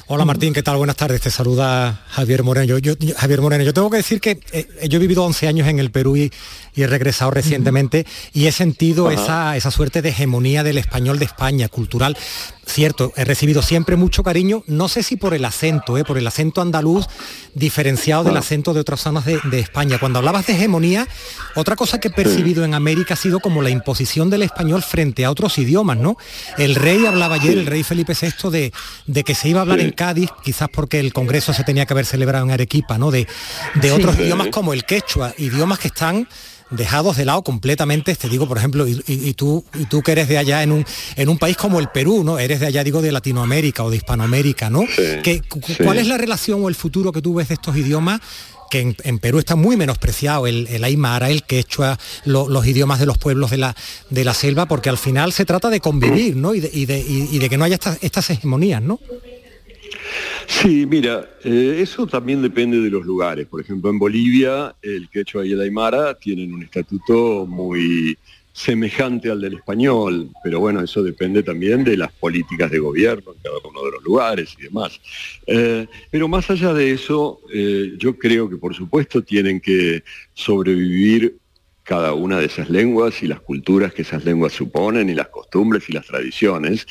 Hola Martín, ¿qué tal? Buenas tardes. Te saluda Javier Moreno. Yo, yo- yo- Javier Moreno, yo tengo que decir que eh, yo he vivido 11 años en el Perú y, y he regresado recientemente y he sentido esa, esa suerte de hegemonía del español de España, cultural. Cierto, he recibido siempre mucho cariño, no sé si por el acento, eh, por el acento andaluz diferenciado del acento de otras zonas de, de España. Cuando hablabas de hegemonía, otra cosa que he percibido en América ha sido como la imposición del español frente a otros idiomas, ¿no? El rey hablaba ayer, el rey Felipe VI, de, de que se iba a hablar Sí. en Cádiz, quizás porque el Congreso se tenía que haber celebrado en Arequipa, ¿no? De, de otros Sí. idiomas como el quechua, idiomas que están dejados de lado completamente, te digo, por ejemplo, y, y- y tú, y tú que eres de allá en un, en un país como el Perú, ¿no? Eres de allá, digo, de Latinoamérica o de Hispanoamérica, ¿no? Que- sí. ¿Cuál es la relación o el futuro que tú ves de estos idiomas? que en, en Perú está muy menospreciado el, el aymara, el quechua, lo- los idiomas de los pueblos de la, de la selva, porque al final se trata de convivir, ¿no? Y de, y de- de que no haya estas, estas hegemonías, ¿no? Sí, mira, eh, eso también depende de los lugares. Por ejemplo, en Bolivia, el quechua y el aymara tienen un estatuto muy semejante al del español, pero bueno, eso depende también de las políticas de gobierno en cada uno de los lugares y demás. Eh, pero más allá de eso, eh, yo creo que por supuesto tienen que sobrevivir cada una de esas lenguas y las culturas que esas lenguas suponen y las costumbres y las tradiciones,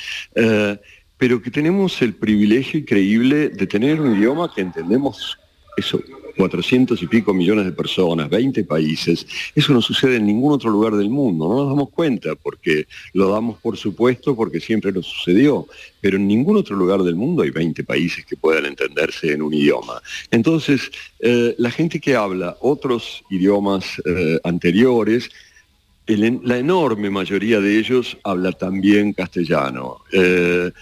pero que tenemos el privilegio increíble de tener un idioma que entendemos eso, 400 y pico millones de personas, 20 países, eso no sucede en ningún otro lugar del mundo, no nos damos cuenta porque lo damos por supuesto porque siempre nos sucedió, pero en ningún otro lugar del mundo hay 20 países que puedan entenderse en un idioma. Entonces, eh, la gente que habla otros idiomas eh, anteriores, la enorme mayoría de ellos habla también castellano. Eh,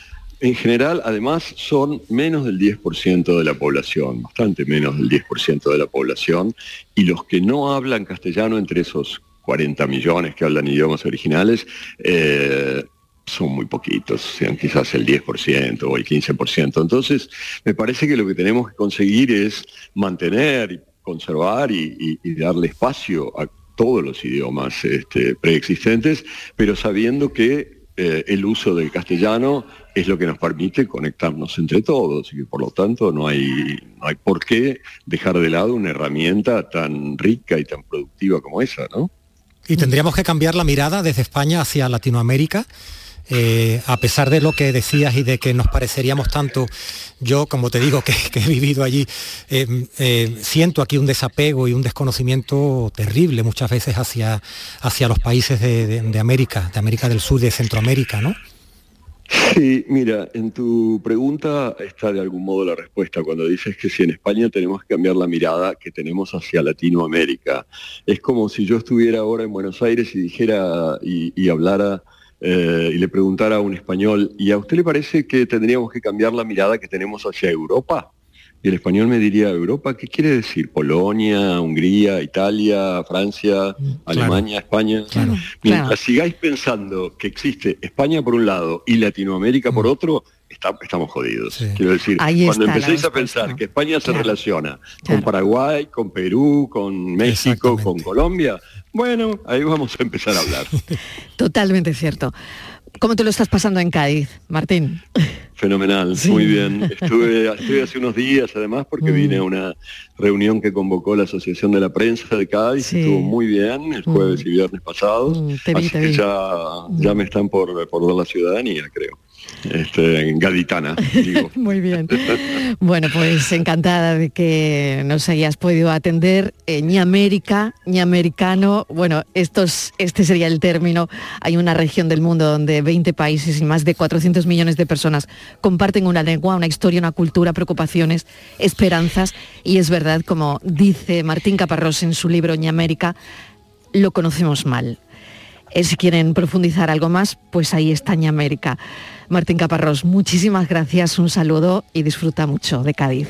en general, además, son menos del 10% de la población, bastante menos del 10% de la población, y los que no hablan castellano entre esos 40 millones que hablan idiomas originales, eh, son muy poquitos, sean quizás el 10% o el 15%. Entonces, me parece que lo que tenemos que conseguir es mantener, conservar y, y- y darle espacio a todos los idiomas este, preexistentes, pero sabiendo que eh, el uso del castellano es lo que nos permite conectarnos entre todos y por lo tanto no hay, no hay por qué dejar de lado una herramienta tan rica y tan productiva como esa, ¿no? Y tendríamos que cambiar la mirada desde España hacia Latinoamérica. Eh, a pesar de lo que decías y de que nos pareceríamos tanto, yo, como te digo, que, he vivido allí, eh, eh, siento aquí un desapego y un desconocimiento terrible muchas veces hacia, hacia los países de, América, de América del Sur, de Centroamérica, ¿no? Sí, mira, en tu pregunta está de algún modo la respuesta cuando dices que si en España tenemos que cambiar la mirada que tenemos hacia Latinoamérica. Es como si yo estuviera ahora en Buenos Aires y dijera y hablara eh, y le preguntara a un español, ¿y a usted le parece que tendríamos que cambiar la mirada que tenemos hacia Europa? Y el español me diría, ¿Europa qué quiere decir? Polonia, Hungría, Italia, Francia, Alemania, España. Mientras claro. sigáis pensando que existe España por un lado y Latinoamérica por otro, está- estamos jodidos. Quiero decir, Ahí cuando empecéis a pensar que España se Claro. relaciona Claro. con Paraguay, con Perú, con México, con Colombia, bueno, ahí vamos a empezar a hablar. Totalmente cierto. ¿Cómo te lo estás pasando en Cádiz, Martín? Fenomenal, Sí. muy bien. Estuve, estuve hace unos días además porque vine a una reunión que convocó la Asociación de la Prensa de Cádiz, estuvo muy bien el jueves y viernes pasados, te vi, así te que vi. ya, ya me están por, por dar la ciudadanía, creo. Este, gaditana, digo. Muy bien. Bueno, pues encantada de que nos hayas podido atender. Ni América, ni americano. Bueno, estos, este sería el término. Hay una región del mundo donde 20 países y más de 400 millones de personas comparten una lengua, una historia, una cultura, preocupaciones, esperanzas. Y es verdad, como dice Martín Caparrós en su libro Ñi América, lo conocemos mal. Eh, si quieren profundizar algo más, pues ahí está Ñi América. Martín Caparrós, muchísimas gracias, un saludo y disfruta mucho de Cádiz.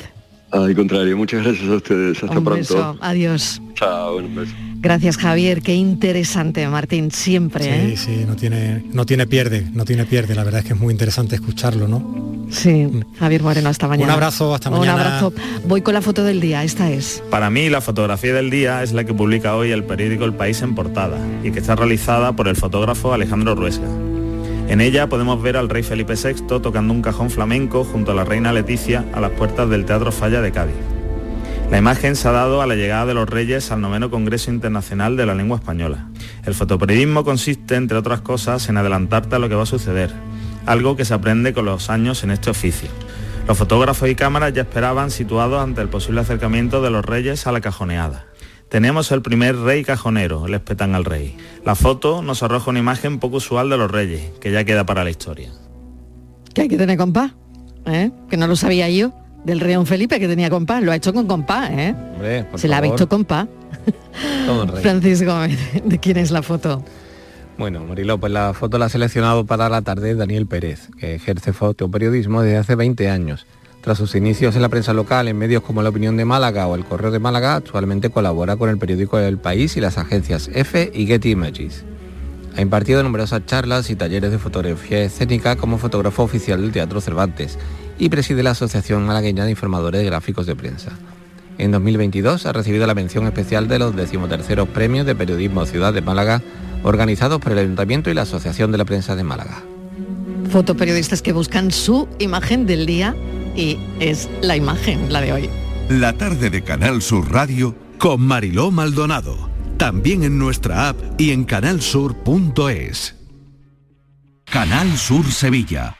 Al contrario, muchas gracias a ustedes. Hasta un pronto. beso, adiós. Chao, un beso. Gracias Javier, qué interesante Martín, siempre. Sí, ¿eh? sí, no tiene, no tiene pierde, no tiene pierde. La verdad es que es muy interesante escucharlo, ¿no? Sí, Javier Moreno, hasta mañana. Un abrazo, hasta Un mañana. abrazo. Voy con la foto del día, esta es. Para mí la fotografía del día es la que publica hoy el periódico El País en portada y que está realizada por el fotógrafo Alejandro Ruesga. En ella podemos ver al rey Felipe VI tocando un cajón flamenco junto a la reina Leticia a las puertas del Teatro Falla de Cádiz. La imagen se ha dado a la llegada de los reyes al noveno Congreso Internacional de la Lengua Española. El fotoperiodismo consiste, entre otras cosas, en adelantarte a lo que va a suceder, algo que se aprende con los años en este oficio. Los fotógrafos y cámaras ya esperaban situados ante el posible acercamiento de los reyes a la cajoneada. Tenemos el primer rey cajonero, le espetan al rey. La foto nos arroja una imagen poco usual de los reyes, que ya queda para la historia. Que hay que tener compás, ¿eh? que no lo sabía yo, del rey Don Felipe que tenía compás, lo ha hecho con compás, ¿eh? Hombre, por Se la ha visto compás. todo rey. Francisco, ¿de quién es la foto? Bueno, Marilo, pues la foto la ha seleccionado para la tarde Daniel Pérez, que ejerce fotoperiodismo desde hace 20 años. Tras sus inicios en la prensa local, en medios como La Opinión de Málaga o El Correo de Málaga, actualmente colabora con el periódico El País y las agencias EFE y Getty Images. Ha impartido numerosas charlas y talleres de fotografía escénica como fotógrafo oficial del Teatro Cervantes y preside la Asociación Malagueña de Informadores Gráficos de Prensa. En 2022 ha recibido la mención especial de los decimoterceros premios de periodismo Ciudad de Málaga organizados por el Ayuntamiento y la Asociación de la Prensa de Málaga. Fotoperiodistas que buscan su imagen del día y es la imagen, la de hoy. La tarde de Canal Sur Radio con Mariló Maldonado. También en nuestra app y en canalsur.es. Canal Sur Sevilla.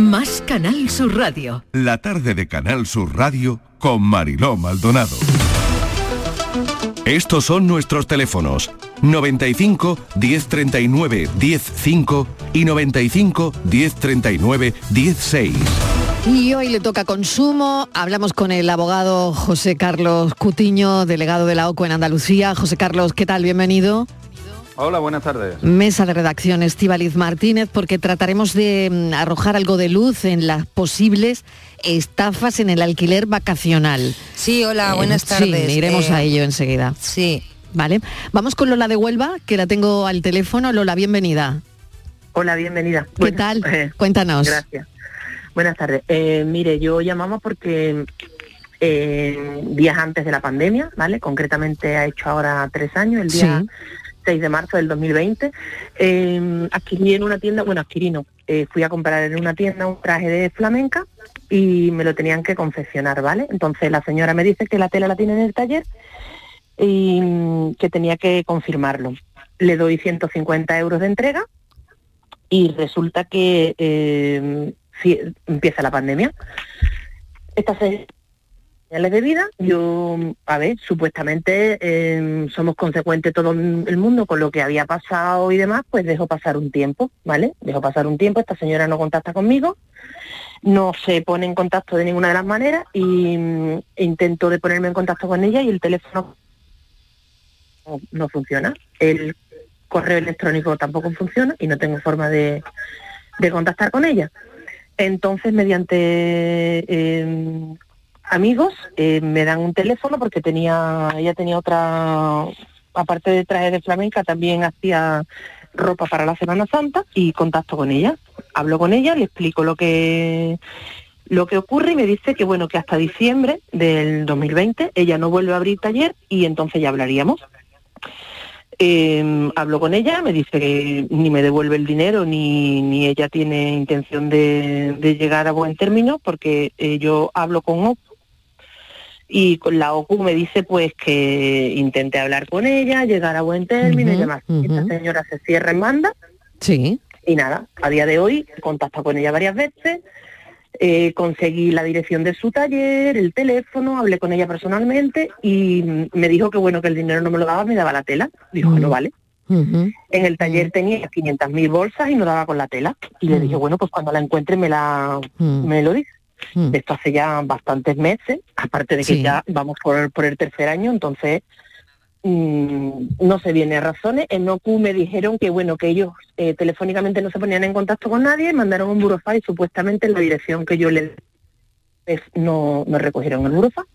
Más Canal Sur Radio. La tarde de Canal Sur Radio con Mariló Maldonado. Estos son nuestros teléfonos 95 1039 105 y 95 1039 16. Y hoy le toca consumo. Hablamos con el abogado José Carlos Cutiño, delegado de la OCO en Andalucía. José Carlos, ¿qué tal? Bienvenido. Hola, buenas tardes. Mesa de redacción Estíbaliz Martínez, porque trataremos de mm, arrojar algo de luz en las posibles estafas en el alquiler vacacional. Sí, hola, Eh, buenas tardes. Sí, iremos Eh, a ello enseguida. Sí. Vale. Vamos con Lola de Huelva, que la tengo al teléfono. Lola, bienvenida. Hola, bienvenida. ¿Qué tal? Cuéntanos. Gracias. Buenas tardes. Eh, mire, yo llamamos porque eh, días antes de la pandemia, ¿vale? Concretamente ha hecho ahora tres años, el día Sí. 6 de marzo del 2020, eh, adquirí en una tienda, bueno, adquirí no, eh, fui a comprar en una tienda un traje de flamenca y me lo tenían que confeccionar, ¿vale? Entonces la señora me dice que la tela la tiene en el taller y mm, que tenía que confirmarlo. Le doy 150 euros de entrega y resulta que sí, empieza la pandemia. Esta se- de vida, yo, a ver, supuestamente eh, somos consecuentes todo el mundo con lo que había pasado y demás, pues dejo pasar un tiempo, ¿vale? Dejo pasar un tiempo, esta señora no contacta conmigo, no se pone en contacto de ninguna de las maneras y mm, intento de ponerme en contacto con ella y el teléfono no, funciona. El correo electrónico tampoco funciona y no tengo forma de, de contactar con ella. Entonces, mediante eh, amigos, eh, me dan un teléfono porque tenía, ella tenía otra, aparte de traje de flamenca, también hacía ropa para la Semana Santa y contacto con ella. Hablo con ella, le explico lo que lo que ocurre y me dice que bueno, que hasta diciembre del 2020 ella no vuelve a abrir taller y entonces ya hablaríamos. Eh, hablo con ella, me dice que ni me devuelve el dinero ni, ni ella tiene intención de, de llegar a buen término porque eh, yo hablo con y con la OCU me dice pues que intente hablar con ella, llegar a buen término y demás. Esta señora se cierra en banda. Sí. Y nada, a día de hoy he contactado con ella varias veces, eh, conseguí la dirección de su taller, el teléfono, hablé con ella personalmente y me dijo que bueno, que el dinero no me lo daba, me daba la tela. Dijo que no vale. En el taller tenía 500.000 bolsas y no daba con la tela. Y le dije, bueno, pues cuando la encuentre me la me lo dice. De esto hace ya bastantes meses, aparte de que Sí. ya vamos por, por el tercer año, entonces mm, no se viene a razones. En OCU me dijeron que bueno, que ellos eh, telefónicamente no se ponían en contacto con nadie, mandaron un burofax y supuestamente en la dirección que yo le es- no, no recogieron el burofax.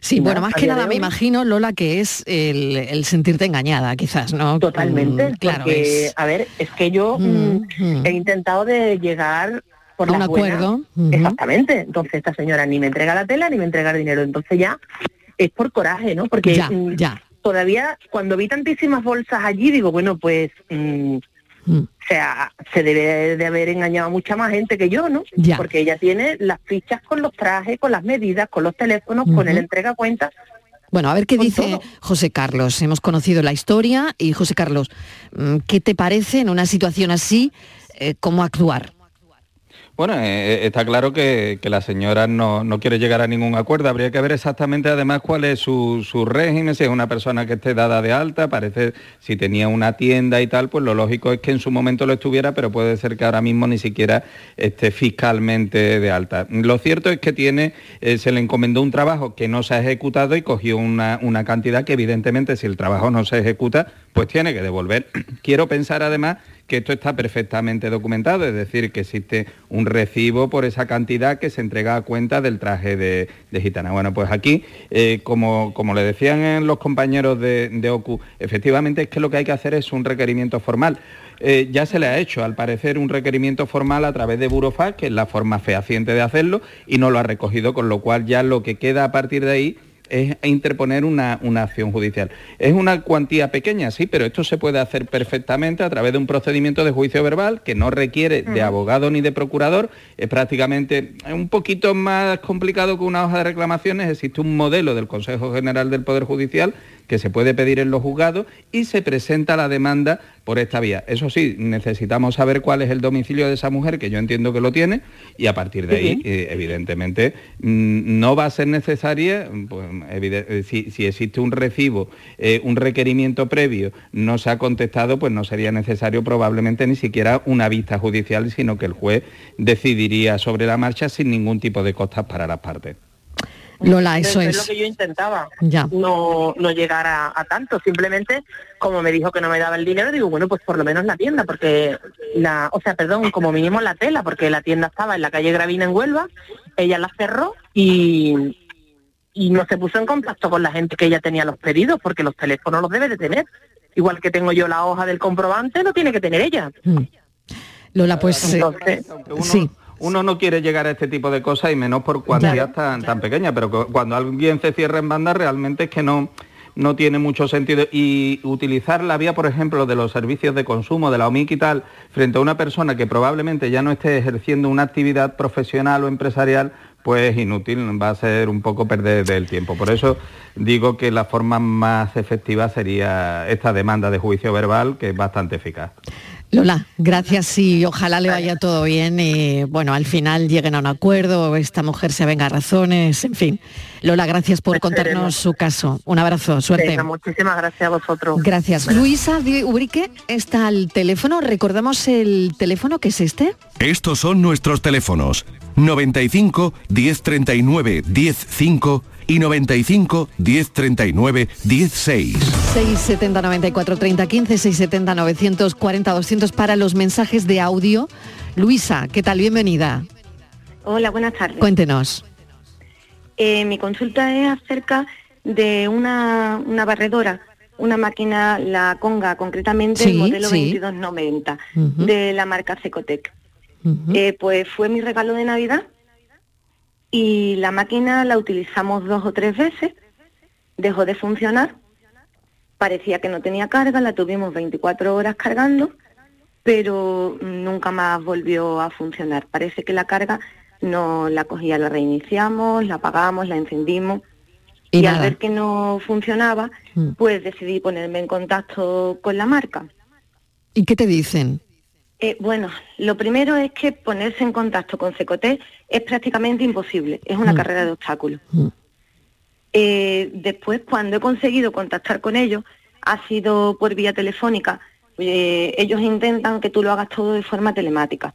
Sí, bueno, más que nada me imagino, Lola, que es el, el sentirte engañada, quizás, ¿no? Totalmente, Mm, claro, porque, es- a ver, es que yo mm, he intentado de llegar por un acuerdo. Exactamente. Entonces esta señora ni me entrega la tela ni me entrega el dinero. Entonces ya es por coraje, ¿no? Porque Ya, mm, ya. todavía cuando vi tantísimas bolsas allí, digo, bueno, pues... mm, Mm. O sea, se debe de haber engañado a mucha más gente que yo, ¿no? Ya. Porque ella tiene las fichas con los trajes, con las medidas, con los teléfonos, con el entrega cuentas. Bueno, a ver qué dice José Carlos. Hemos conocido la historia y José Carlos, ¿qué te parece en una situación así, eh, cómo actuar? Bueno, eh, está claro que, que la señora no, no quiere llegar a ningún acuerdo. Habría que ver exactamente además cuál es su, su régimen, si es una persona que esté dada de alta, parece si tenía una tienda y tal, pues lo lógico es que en su momento lo estuviera, pero puede ser que ahora mismo ni siquiera esté fiscalmente de alta. Lo cierto es que tiene, eh, se le encomendó un trabajo que no se ha ejecutado y cogió una, una cantidad que evidentemente si el trabajo no se ejecuta, pues tiene que devolver. Quiero pensar además que esto está perfectamente documentado, es decir, que existe un recibo por esa cantidad que se entrega a cuenta del traje de, gitana. Bueno, pues aquí, eh, como, como le decían los compañeros de, de OCU, efectivamente es que lo que hay que hacer es un requerimiento formal. Eh, ya se le ha hecho, al parecer, un requerimiento formal a través de Burofax, que es la forma fehaciente de hacerlo, y no lo ha recogido, con lo cual ya lo que queda a partir de ahí es interponer una, una acción judicial. Es una cuantía pequeña, sí, pero esto se puede hacer perfectamente a través de un procedimiento de juicio verbal que no requiere de abogado ni de procurador, es prácticamente un poquito más complicado que una hoja de reclamaciones, existe un modelo del Consejo General del Poder Judicial que se puede pedir en los juzgados y se presenta la demanda por esta vía. Eso sí, necesitamos saber cuál es el domicilio de esa mujer, que yo entiendo que lo tiene, y a partir de ahí, eh, evidentemente, mm, no va a ser necesaria, pues, eh, si, si existe un recibo, eh, un requerimiento previo, no se ha contestado, pues no sería necesario probablemente ni siquiera una vista judicial, sino que el juez decidiría sobre la marcha sin ningún tipo de costas para las partes. Lola, eso es es. lo que yo intentaba. Ya. No, no llegar a, a tanto. Simplemente, como me dijo que no me daba el dinero, digo, bueno, pues por lo menos la tienda, porque la, o sea, perdón, como mínimo la tela, porque la tienda estaba en la calle Gravina en Huelva, ella la cerró y, y no se puso en contacto con la gente que ella tenía los pedidos, porque los teléfonos los debe de tener. Igual que tengo yo la hoja del comprobante, lo tiene que tener ella. Lola, pues eh, sí. Uno no quiere llegar a este tipo de cosas y menos por cuantías tan, tan pequeñas, pero cu- cuando alguien se cierra en banda realmente es que no, no tiene mucho sentido. Y utilizar la vía, por ejemplo, de los servicios de consumo, de la OMIC y tal, frente a una persona que probablemente ya no esté ejerciendo una actividad profesional o empresarial, pues es inútil, va a ser un poco perder del tiempo. Por eso digo que la forma más efectiva sería esta demanda de juicio verbal, que es bastante eficaz. Lola, gracias y ojalá le vaya todo bien y bueno, al final lleguen a un acuerdo, esta mujer se venga a razones, en fin. Lola, gracias por contarnos su caso. Un abrazo, suerte. venga, muchísimas gracias a vosotros. Gracias. Luisa de Ubrique está al teléfono. ¿Recordamos el teléfono que es este? Estos son nuestros teléfonos 95 1039 105 y 95 1039 16. 670 94 30 15, 670 940 200 para los mensajes de audio. Luisa, ¿qué tal? Bienvenida. Hola, buenas tardes. Cuéntenos. Eh, mi consulta es acerca de una, una barredora, una máquina, la Conga, concretamente el Sí, modelo sí. 2290 Ujú. de la marca Secotec. Eh, pues fue mi regalo de Navidad y la máquina la utilizamos dos o tres veces, dejó de funcionar, parecía que no tenía carga, la tuvimos 24 horas cargando, pero nunca más volvió a funcionar. Parece que la carga no la cogía, la reiniciamos, la apagamos, la encendimos Y Y, al ver que no funcionaba, Mm. pues decidí ponerme en contacto con la marca. ¿Y qué te dicen? Eh, bueno, lo primero es que ponerse en contacto con Secoté es prácticamente imposible, es una Mm. carrera de obstáculos. Mm. Eh, después, cuando he conseguido contactar con ellos, ha sido por vía telefónica. Eh, ellos intentan que tú lo hagas todo de forma telemática.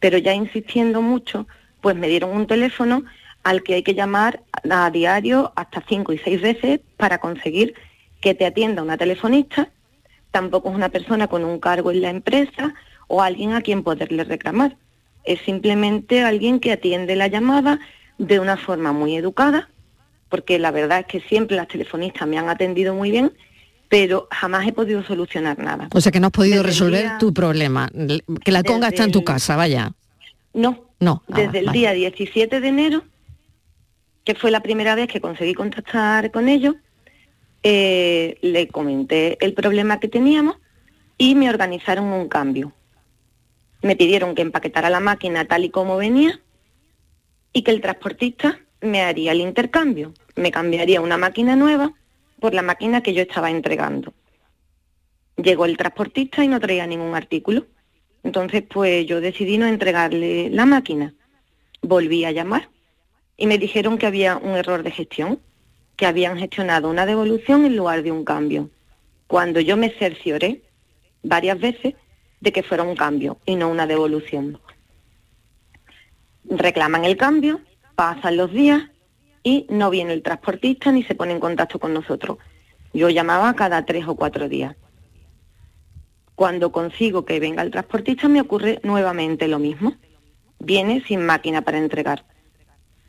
Pero ya insistiendo mucho, pues me dieron un teléfono al que hay que llamar a diario hasta cinco y seis veces para conseguir que te atienda una telefonista. Tampoco es una persona con un cargo en la empresa o alguien a quien poderle reclamar. Es simplemente alguien que atiende la llamada de una forma muy educada, porque la verdad es que siempre las telefonistas me han atendido muy bien, pero jamás he podido solucionar nada. O sea que no has podido Desde resolver día- tu problema. Que la conga está en tu casa, vaya. No, No. ah, desde el día 17 de enero, que fue la primera vez que conseguí contactar con ellos, eh, le comenté el problema que teníamos y me organizaron un cambio. Me pidieron que empaquetara la máquina tal y como venía y que el transportista me haría el intercambio. Me cambiaría una máquina nueva por la máquina que yo estaba entregando. Llegó el transportista y no traía ningún artículo. Entonces, pues yo decidí no entregarle la máquina. Volví a llamar y me dijeron que había un error de gestión, que habían gestionado una devolución en lugar de un cambio. Cuando yo me cercioré varias veces de que fuera un cambio y no una devolución. Reclaman el cambio, pasan los días y no viene el transportista ni se pone en contacto con nosotros. Yo llamaba cada tres o cuatro días. Cuando consigo que venga el transportista me ocurre nuevamente lo mismo. Viene sin máquina para entregar.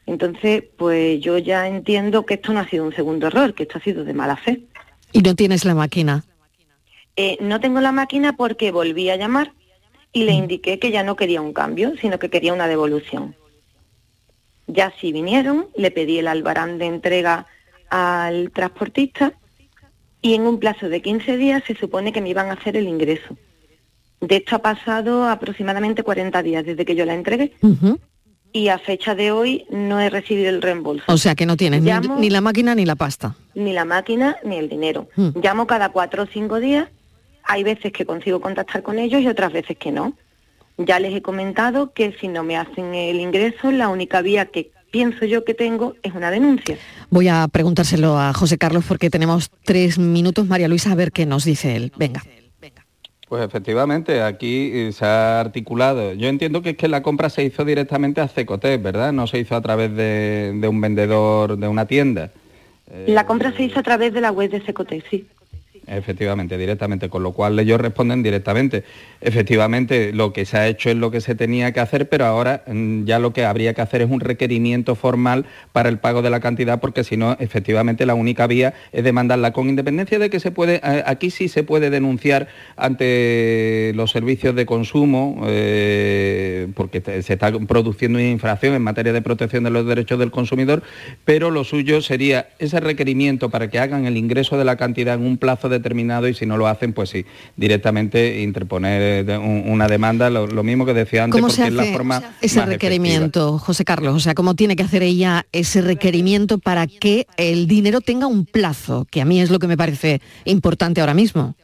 Entonces, pues yo ya entiendo que esto no ha sido un segundo error, que esto ha sido de mala fe. Y no tienes la máquina. Eh, no tengo la máquina porque volví a llamar y le indiqué que ya no quería un cambio, sino que quería una devolución. Ya sí vinieron, le pedí el albarán de entrega al transportista y en un plazo de 15 días se supone que me iban a hacer el ingreso. De esto ha pasado aproximadamente 40 días desde que yo la entregué y a fecha de hoy no he recibido el reembolso. O sea que no tienes Llamo- ni la máquina ni la pasta. ni la máquina ni el dinero. Mm. Llamo cada cuatro o cinco días, hay veces que consigo contactar con ellos y otras veces que no. Ya les he comentado que si no me hacen el ingreso, la única vía que pienso yo que tengo es una denuncia. Voy a preguntárselo a José Carlos porque tenemos tres minutos, María Luisa, a ver qué nos dice él. Venga. Pues efectivamente, aquí eh, se ha articulado. Yo entiendo que es que la compra se hizo directamente a Cecotec, ¿verdad? No se hizo a través de, de un vendedor de una tienda. La compra se hizo a través de la web de Secotec, sí. Efectivamente, directamente, con lo cual ellos responden directamente. Efectivamente, lo que se ha hecho es lo que se tenía que hacer, pero ahora mm, ya lo que habría que hacer es un requerimiento formal para el pago de la cantidad, porque si no, efectivamente, la única vía es demandarla con independencia de que se puede, aquí sí se puede denunciar ante los servicios de consumo, eh, porque se está produciendo una infracción en materia de protección de los derechos del consumidor, pero lo suyo sería ese requerimiento para que hagan el ingreso de la cantidad en un plazo determinado y si no lo hacen, pues sí, directamente interponer eh, una demanda, lo, lo mismo que decía antes, ¿Cómo porque se es la forma ese más efectiva. requerimiento, José Carlos? O sea, ¿cómo tiene que hacer ella ese requerimiento para que el dinero tenga un plazo? Que a mí es lo que me parece importante ahora mismo.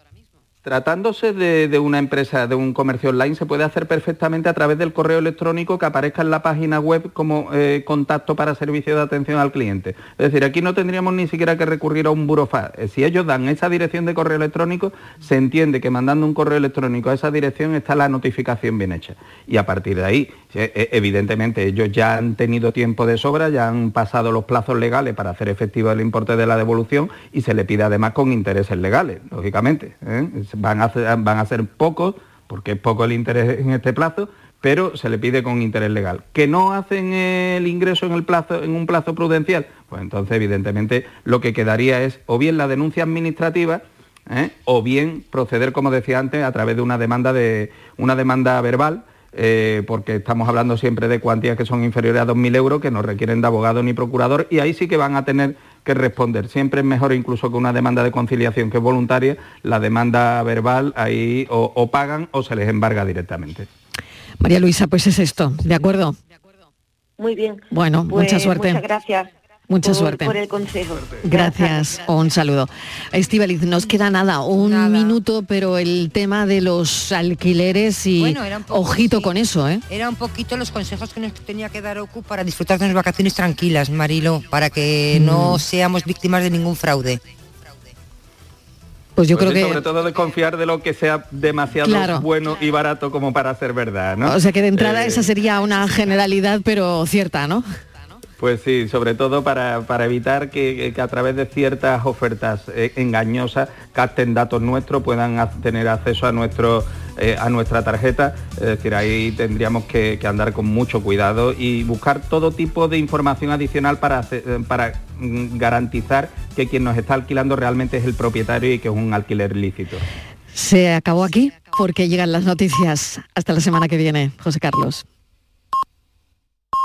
Tratándose de, una empresa, de un comercio online, se puede hacer perfectamente a través del correo electrónico que aparezca en la página web como eh, contacto para servicio de atención al cliente. Es decir, aquí no tendríamos ni siquiera que recurrir a un burofax. Eh, Si ellos dan esa dirección de correo electrónico, se entiende que mandando un correo electrónico a esa dirección está la notificación bien hecha. Y a partir de ahí, eh, evidentemente, ellos ya han tenido tiempo de sobra, ya han pasado los plazos legales para hacer efectivo el importe de la devolución y se le pide además con intereses legales, lógicamente. ¿eh? Van, a ser, van a ser pocos, porque es poco el interés en este plazo, pero se le pide con interés legal. ¿Que no hacen el ingreso en, el plazo, en un plazo prudencial? Pues entonces, evidentemente, lo que quedaría es o bien la denuncia administrativa, ¿eh? o bien proceder, como decía antes, a través de una demanda, de, una demanda verbal, eh, porque estamos hablando siempre de cuantías que son inferiores a 2.000 euros, que no requieren de abogado ni procurador, y ahí sí que van a tener que responder. Siempre es mejor incluso que una demanda de conciliación que es voluntaria, la demanda verbal ahí o, o pagan o se les embarga directamente. María Luisa, pues es esto, ¿de acuerdo? Muy bien. Bueno, Pues, mucha suerte. Muchas gracias. Mucha por- suerte. Por el consejo. Gracias, un saludo. Estivaliz, nos queda nada, un minuto, pero el tema de los alquileres y Bueno, era un poco, ojito sí. con eso, ¿eh? Era un poquito los consejos que nos tenía que dar OCU para disfrutar de unas vacaciones tranquilas, Marilo, para que no Mm. seamos víctimas de ningún fraude. Pues yo Pues creo sí, que... sobre todo desconfiar de lo que sea demasiado Claro. bueno y barato como para ser verdad, ¿no? O sea que de entrada Eh, esa sería una generalidad, pero cierta, ¿no? Pues sí, sobre todo para, para evitar que, a través de ciertas ofertas eh, engañosas capten datos nuestros, puedan tener acceso a nuestro eh, a nuestra tarjeta. Es decir, ahí tendríamos que, andar con mucho cuidado y buscar todo tipo de información adicional para, eh, para mm, garantizar que quien nos está alquilando realmente es el propietario y que es un alquiler lícito. Se acabó aquí porque llegan las noticias. Hasta la semana que viene, José Carlos.